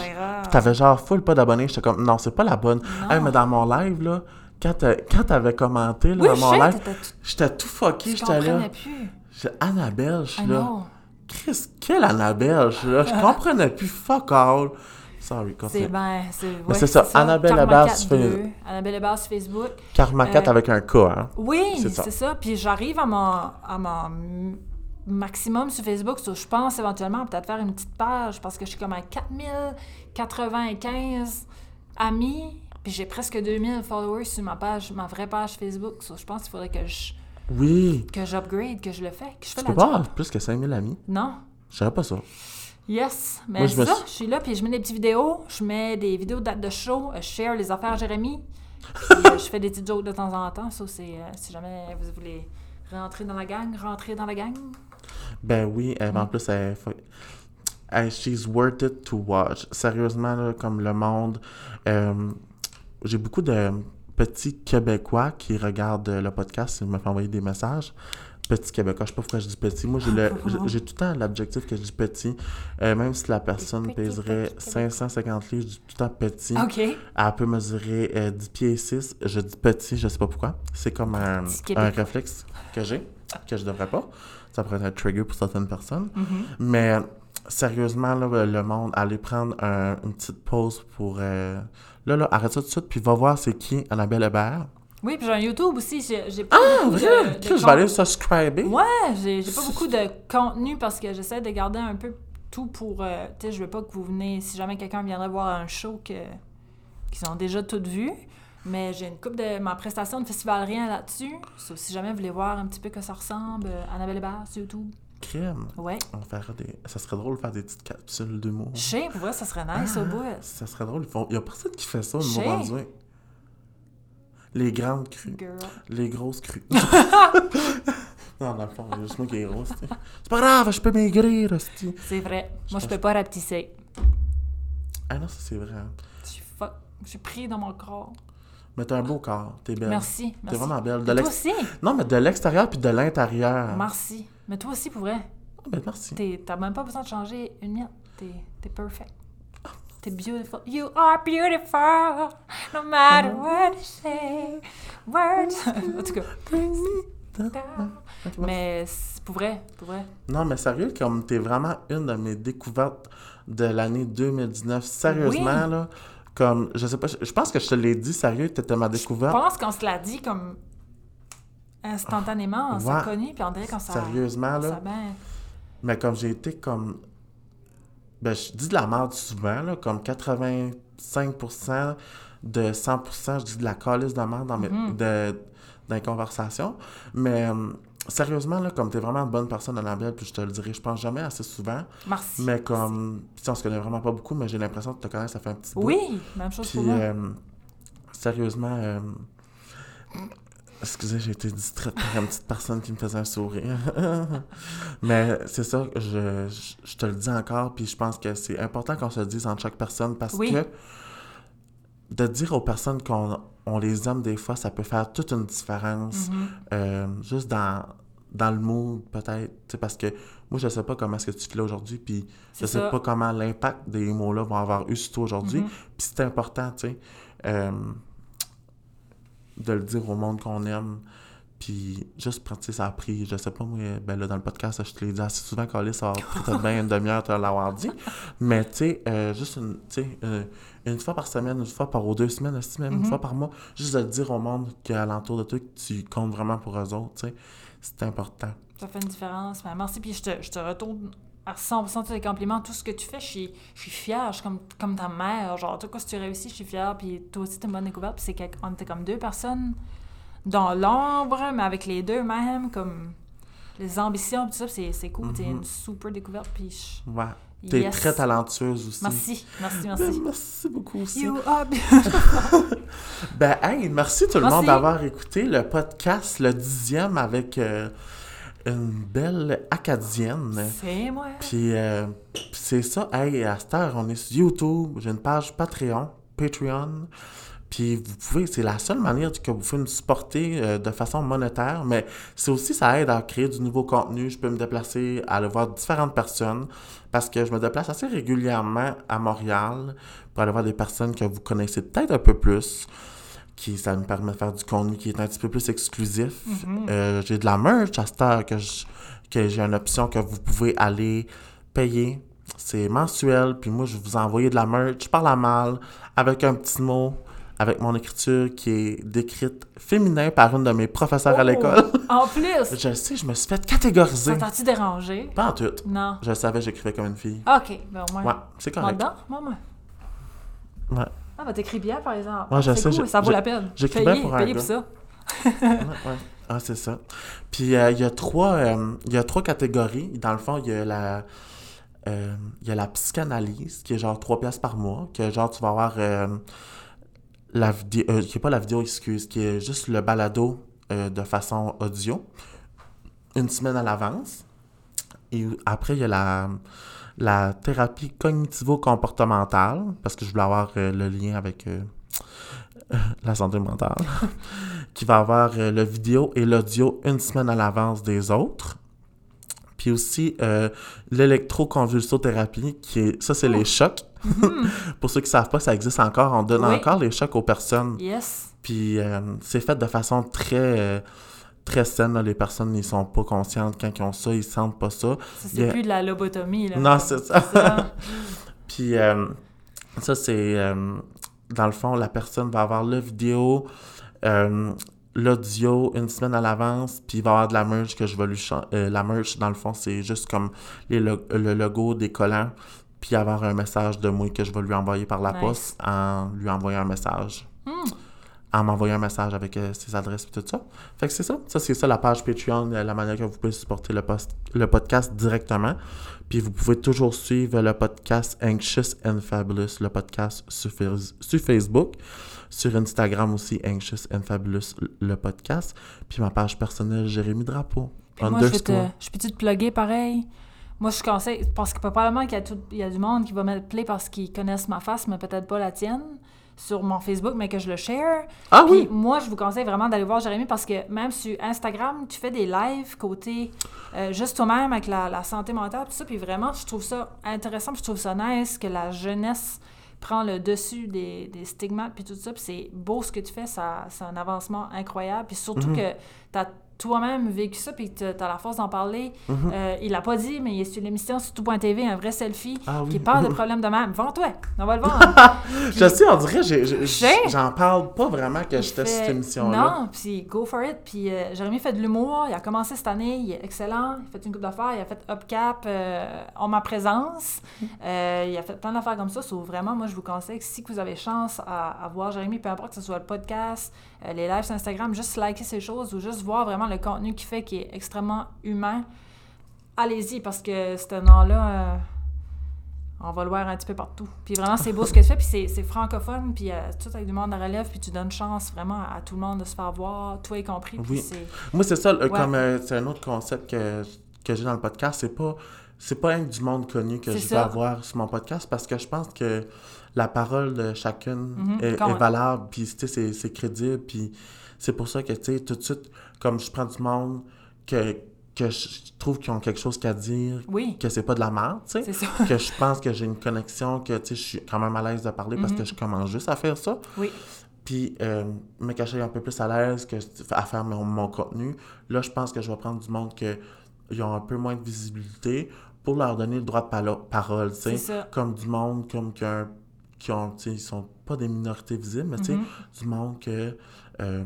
T'avais genre full pas d'abonnés. J'étais comme, non, c'est pas la bonne. Non. Hey, mais dans mon live, là, quand t'a- quand t'avais commenté, là, Oui, dans mon live, j'étais tout fucké, j'étais là. comprenais plus. J'ai- Annabelle, je suis là. Chris, quelle Annabelle, je suis là. Je comprenais plus fuck all. Sorry, C'est ben, c'est ouais, c'est ça, Annabelle Karmacat sur 2, Facebook. Annabelle Hébert sur Facebook. Karma 4 Euh, avec un K, hein. Oui, C'est ça. ça. Puis j'arrive à mon, à mon maximum sur Facebook. So, je pense éventuellement peut-être faire une petite page parce que je suis comme à 4095 amis. Puis j'ai presque 2000 followers sur ma page, ma vraie page Facebook. So, je pense qu'il faudrait que je Oui. que j'upgrade, que je le fais, que je fais Tu la peux pas avoir plus que 5000 amis? Non. Je savais pas ça. Yes, mais Moi, je ça, suis- je suis là, puis je mets des petites vidéos, je mets des vidéos de dates de show, je share les affaires Jérémy, Puis euh, je fais des petites jokes de temps en temps. Ça, c'est euh, si jamais vous voulez rentrer dans la gang, rentrer dans la gang. Ben oui, euh, en Mm. plus, elle, she's worth it to watch. Sérieusement, là, comme le monde. euh, J'ai beaucoup de petits Québécois qui regardent le podcast et me font envoyer des messages. Petits Québécois, je sais pas pourquoi je dis petit. Moi, j'ai le- j'ai- tout le temps l'objectif que je dis petit. Euh, même si la personne pèserait petits 550 livres, je dis tout le temps petit. Elle peut mesurer euh, 10 pieds et 6. Je dis petit, je sais pas pourquoi. C'est comme un, Petit un réflexe que j'ai, que je devrais pas. Ça pourrait être un trigger pour certaines personnes. Mhm. Mais sérieusement, là, le monde, allez prendre un- une petite pause pour. euh, Là, là, arrête ça tout de suite, puis va voir c'est qui Annabelle Hébert. Oui, puis j'ai un YouTube aussi. J'ai pas Ah, beaucoup vrai? de je vais aller subscriber. Ouais, j'ai pas beaucoup de contenu parce que j'essaie de garder un peu tout pour. euh, tu sais, je veux pas que vous venez. Si jamais quelqu'un viendrait voir un show que qu'ils ont déjà toutes vu. Mais j'ai une coupe de ma prestation de festival rien là-dessus. So, si jamais vous voulez voir un petit peu que ça ressemble, euh, Annabelle Hébert sur YouTube. Crème. Ouais. On fera des... Ça serait drôle de faire des petites capsules d'humour. Je sais, pour vrai, ça serait nice au bout. Ça serait drôle. Il y a personne qui fait ça au. Nouveau-Brunswick. Les grandes crues. Girl. Les grosses crues. non, dans le fond, il y a juste moi qui est grosse. t'sais. C'est pas grave, je peux maigrir. C'est vrai. Moi, je peux pas rapetisser. Ah non, ça c'est vrai. hein. Je suis fuck. Je suis pris dans mon corps. Mais t'as un beau corps, t'es belle. Merci. T'es vraiment belle. De Toi aussi. Non, mais de l'extérieur puis de l'intérieur. Merci. Mais toi aussi, pour vrai. Ah, ben, merci. T'as même pas besoin de changer une miette. T'es perfect. T'es beautiful. You are beautiful, no matter what you say. Words. en tout cas. Mais c'est pour vrai, pour vrai. Non, mais sérieux, comme t'es vraiment une de mes découvertes de l'année 2019. Sérieusement, Oui. là. Comme, je sais pas, je je pense que je te l'ai dit, sérieux, t'étais ma Je découverte. pense qu'on se l'a dit comme instantanément, on s'est connus, puis on dirait qu'on s'est... Sérieusement, ça là. ben- Mais comme j'ai été comme. Ben, je dis de la merde souvent, là, comme 85% de 100%, je dis de la calice de merde dans, mes, Mhm. de, dans les conversations. Mais euh, sérieusement, là, comme t'es vraiment une bonne personne, Annabelle, puis je te le dirai, je pense jamais assez souvent. Merci. Mais comme. Si on se connaît vraiment pas beaucoup, mais j'ai l'impression que tu te connais, ça fait un petit bout. Oui, même chose Puis, pour moi. euh, sérieusement, euh, excusez, j'ai été distraite par une petite personne qui me faisait un sourire. Mais c'est ça, je, je, je te le dis encore, puis je pense que c'est important qu'on se le dise entre chaque personne parce Oui. que de dire aux personnes qu'on on les aime des fois, ça peut faire toute une différence. Mhm. Euh, juste dans, dans le mood, peut-être. Tu sais, Parce que moi, je sais pas comment est-ce que tu fais là aujourd'hui, puis je sais ça. pas comment l'impact des mots-là vont avoir eu sur toi aujourd'hui. Mhm. Puis c'est important, tu sais, euh, de le dire au monde qu'on aime. Puis juste, sais, ça a pris, je sais pas, moi, ben là, dans le podcast, je te l'ai dit assez souvent, Carlis, ça a pris peut-être bien une demi-heure de l'avoir dit. Mais, tu sais, euh, juste une, tu sais, euh, une fois par semaine, une fois par ou deux semaines, aussi, même une Mhm. fois par mois, juste de dire au monde qu'alentour de toi, que tu comptes vraiment pour eux autres, tu sais, c'est important. Ça fait une différence. Ben, merci, puis je te, je te retourne à 100% tous les compliments. Tout ce que tu fais, je suis, je suis fière. Je suis comme, comme ta mère. Genre, tout cas, si tu réussis, je suis fière. Puis toi aussi, t'es une bonne découverte. Puis c'est qu'on était comme deux personnes dans l'ombre, mais avec les deux même, comme les ambitions, tout ça, c'est c'est cool. T'es Mhm. une super découverte. Puis je- Ouais. T'es yes. très talentueuse aussi. Merci, merci, Ben, merci. merci beaucoup aussi. You are Ben, hey, merci tout le Merci. monde d'avoir écouté le podcast, le dixième, avec euh, une belle acadienne. C'est moi. Puis, euh, c'est ça, hey, à cette heure, on est sur YouTube, j'ai une page Patreon, Patreon. Puis vous pouvez, c'est la seule manière que vous pouvez nous supporter euh, de façon monétaire, mais c'est aussi, ça aide à créer du nouveau contenu. Je peux me déplacer, aller voir différentes personnes, parce que je me déplace assez régulièrement à Montréal pour aller voir des personnes que vous connaissez peut-être un peu plus, qui ça me permet de faire du contenu qui est un petit peu plus exclusif. Mhm. Euh, j'ai de la merch à cette heure que, je- que j'ai une option que vous pouvez aller payer. C'est mensuel, puis moi, je vais vous envoyer de la merch par la malle avec un petit mot, avec mon écriture qui est décrite féminin par une de mes professeurs à Oh! l'école. En plus, Je sais, je me suis fait catégoriser. ça t'a-tu dérangé? Pas en tout. Non. Je savais, j'écrivais comme une fille. Ok, ben au moins. Ouais, c'est correct. moi, moi. Ouais. Ah, bah t'écris bien, par exemple. Ouais, je sais, cool, ça vaut la peine. j'écris bien pour un gars. pour ça. Ouais, ouais. Ah, c'est ça. Puis euh, il y a trois euh, il y a trois catégories. Dans le fond, il y a la euh, il y a la psychanalyse qui est genre 3 pièces par mois, que genre tu vas avoir euh, la vidéo, euh, qui est pas la vidéo, excuse, qui est juste le balado euh, de façon audio, une semaine à l'avance. Et après, il y a la, la thérapie cognitivo-comportementale, parce que je voulais avoir euh, le lien avec euh, la santé mentale, qui va avoir euh, le vidéo et l'audio une semaine à l'avance des autres. Puis aussi euh, l'électroconvulsothérapie, qui est. Ça, c'est les chocs. Pour ceux qui ne savent pas, ça existe encore. On donne Oui. encore les chocs aux personnes. Yes. Puis euh, c'est fait de façon très. euh, très saine. là. Les personnes, ils sont pas conscientes quand ils ont ça, ils sentent pas ça. Ça, c'est a- plus de la lobotomie, là. Non, c'est ça. ça. Puis euh, ça, c'est... euh, dans le fond, la personne va avoir la vidéo, euh, l'audio une semaine à l'avance, puis il va avoir de la merch que je vais lui... la merch, dans le fond, c'est juste comme les lo- le logo des collants, puis avoir un message de moi que je vais lui envoyer par la Nice. poste en lui envoyant un message. Hmm. En m'envoyant un message avec euh, ses adresses et tout ça. Fait que c'est ça. Ça, c'est ça la page Patreon, euh, la manière que vous pouvez supporter le, post- le podcast directement. Puis vous pouvez toujours suivre le podcast Anxious and Fabulous, le podcast sur, sur Facebook, sur Instagram aussi, Anxious and Fabulous, le podcast. Puis ma page personnelle, Jérémy Drapeau. Moi, je vais te, je peux-tu te plugger pareil? Moi, je conseille, parce que probablement qu'il y a, tout, il y a du monde qui va me play parce qu'ils connaissent ma face, mais peut-être pas la tienne, sur mon Facebook, mais que je le share. Ah Puis oui! moi, je vous conseille vraiment d'aller voir Jérémy parce que même sur Instagram, tu fais des lives côté euh, juste toi-même avec la, la santé mentale, tout ça. Puis vraiment, je trouve ça intéressant, puis je trouve ça nice que la jeunesse prend le dessus des, des stigmates, puis tout ça. Puis c'est beau ce que tu fais, ça, c'est un avancement incroyable. Puis surtout Mhm. que tu as toi-même vécu ça, puis tu as la force d'en parler. Mhm. Euh, il l'a pas dit, mais il est sur l'émission sur tout.tv, un vrai selfie Ah oui. qui parle de problèmes de même. Vends-toi, on va le vendre. Je sais, on dirait, j'en parle pas vraiment que j'étais sur cette émission-là. Non, puis go for it. Puis euh, Jérémy fait de l'humour. Il a commencé cette année. Il est excellent. Il a fait une coupe d'affaires. Il a fait Upcap euh, en ma présence. Il a fait plein d'affaires comme ça. So, vraiment, moi, je vous conseille que si vous avez chance à, à voir Jérémy, peu importe que ce soit le podcast, euh, les lives sur Instagram, juste liker ces choses ou juste voir vraiment le contenu qu'il fait qui est extrêmement humain, allez-y parce que ce nom-là... euh, on va le voir un petit peu partout. Puis vraiment, c'est beau ce que tu fais, puis c'est, francophone, puis euh, tout avec du monde à relève, puis tu donnes chance vraiment à tout le monde de se faire voir, toi y compris. Oui. Moi, c'est ça, Ouais. comme euh, c'est un autre concept que, que j'ai dans le podcast, c'est pas c'est pas un du monde connu que je ça. vais avoir sur mon podcast parce que je pense que la parole de chacune Mhm, est, valable, puis c'est, crédible, puis c'est pour ça que, tu sais, tout de suite, comme je prends du monde que, que je trouve qu'ils ont quelque chose qu'à dire, Oui, que c'est pas de la merde, tu sais, que je pense que j'ai une connexion, que, tu sais, je suis quand même à l'aise de parler parce Mhm. que je commence juste à faire ça. Oui, Puis euh, me cacher un peu plus à l'aise que à faire mon, mon contenu. Là, je pense que je vais prendre du monde que ils ont un peu moins de visibilité pour leur donner le droit de palo- parole, tu sais. Comme du monde comme qui, ont- qui ont, ils sont pas des minorités visibles, mais tu sais, Mhm. du monde que euh,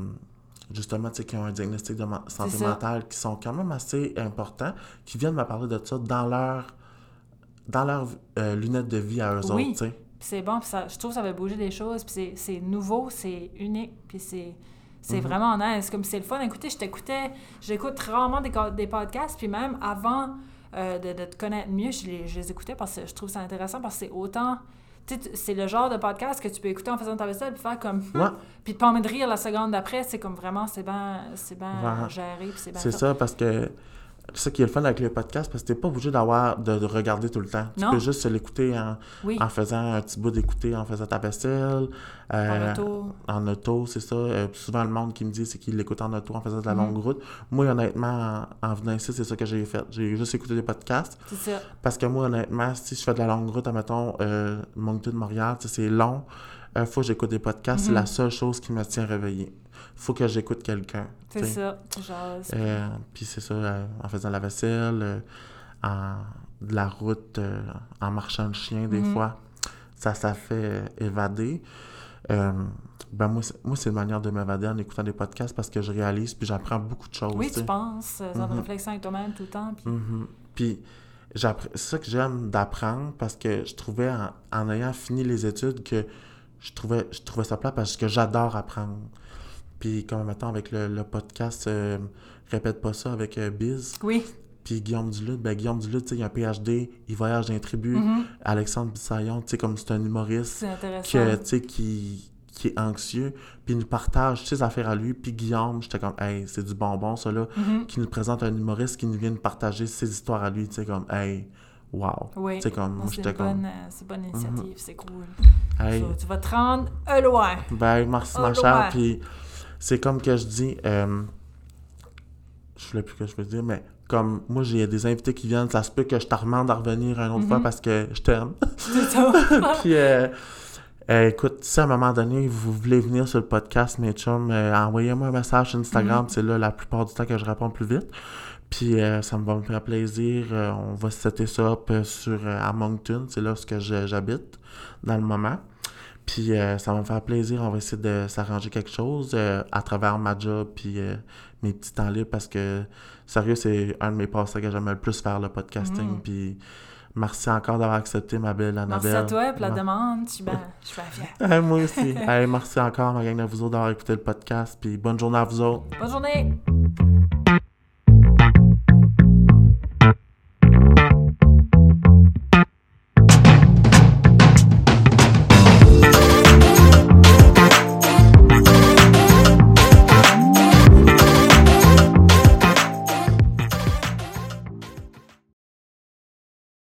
justement, tu sais, qui ont un diagnostic de santé mentale qui sont quand même assez importants, qui viennent me parler de ça dans leur dans leurs euh, lunettes de vie à eux Oui. autres, tu sais. Puis c'est bon, puis ça, je trouve que ça va bouger des choses, puis c'est, nouveau, c'est unique, puis c'est, c'est Mhm. vraiment nice. Comme c'est le fun. Écoutez, je t'écoutais, j'écoute rarement des, des podcasts, puis même avant euh, de, de te connaître mieux, je les, je les écoutais parce que je trouve ça intéressant, parce que c'est autant... C'est le genre de podcast que tu peux écouter en faisant ta vaisselle, puis faire comme... Hmm, Ouais. Puis pas envie de rire la seconde d'après, c'est comme vraiment, c'est bien Ouais. géré, puis c'est bien C'est ça, parce que ça qui est le fun avec le podcast, parce que t'es pas obligé d'avoir de, de regarder tout le temps. Tu peux juste l'écouter en, Oui, en faisant un petit bout d'écouter, en faisant ta vaisselle, euh, en auto. en auto, c'est ça. Euh, souvent, le monde qui me dit, c'est qu'il l'écoute en auto en faisant de la Mhm. longue route. Moi, honnêtement, en, en venant ici, c'est ça que j'ai fait. J'ai juste écouté des podcasts. C'est ça. Parce que moi, honnêtement, si je fais de la longue route, admettons, euh, Moncton-Montréal, c'est long. Il faut que j'écoute des podcasts. C'est Mhm. la seule chose qui me tient réveillé. faut que j'écoute quelqu'un. C'est ça. Genre, Euh, puis c'est ça, euh, en faisant la vaisselle, euh, en, de la route, euh, en marchant le chien, des Mhm. fois, ça, ça fait euh, évader. Euh, ben moi, c'est, moi, c'est une manière de m'évader en écoutant des podcasts parce que je réalise puis j'apprends beaucoup de choses. oui, tu penses, euh, Mhm. de réflexion avec toi-même tout le temps. Puis... Mhm. Puis c'est ça que j'aime d'apprendre parce que je trouvais en, en ayant fini les études que je trouvais, je trouvais ça plat parce que j'adore apprendre. Puis comme maintenant avec le, le podcast euh, Répète pas ça avec euh, Biz, Oui. puis Guillaume Duluth, ben Guillaume Duluth, tu sais, il a un PhD, il voyage dans les tribus. Mhm. Alexandre Bissaillon, tu sais, comme c'est un humoriste C'est intéressant. que, qui, qui est anxieux, puis il nous partage ses affaires à lui, puis Guillaume, j'étais comme, hey, c'est du bonbon, ça, là, Mhm. qui nous présente un humoriste qui nous vient de partager ses histoires à lui, tu sais, comme, hey, wow. Oui. Sais, comme, Non, moi, c'est j'étais une comme, bonne, euh, c'est une bonne initiative, c'est cool. hey, Tu, tu vas te rendre loin. Ben, merci, ma chère. Puis, c'est comme que je dis, euh, je sais plus que je veux dire, mais comme moi, j'ai des invités qui viennent, ça se peut que je te demande à revenir une autre fois Mhm. parce que je t'aime. C'est. Puis, euh, euh, écoute, si à un moment donné, vous voulez venir sur le podcast, mes chums, euh, envoyez-moi un message sur Instagram. Mhm. C'est là la plupart du temps que je réponds plus vite. Puis, euh, ça me va me faire plaisir. Euh, on va setter ça up euh, sur à Moncton. C'est là où j'habite dans le moment. Puis, ça va me faire plaisir. On va essayer de s'arranger quelque chose à travers ma job puis mes petits temps libres parce que, sérieux, c'est un de mes passes que j'aime le plus faire, le podcasting. Mhm. Puis, merci encore d'avoir accepté, ma belle Annabelle. Merci à toi pour la Ouais. demande. Je suis bien je suis bien fière. Moi aussi. Hey, merci encore, ma gang de vous autres, d'avoir écouté le podcast. Puis bonne journée à vous autres. Bonne journée!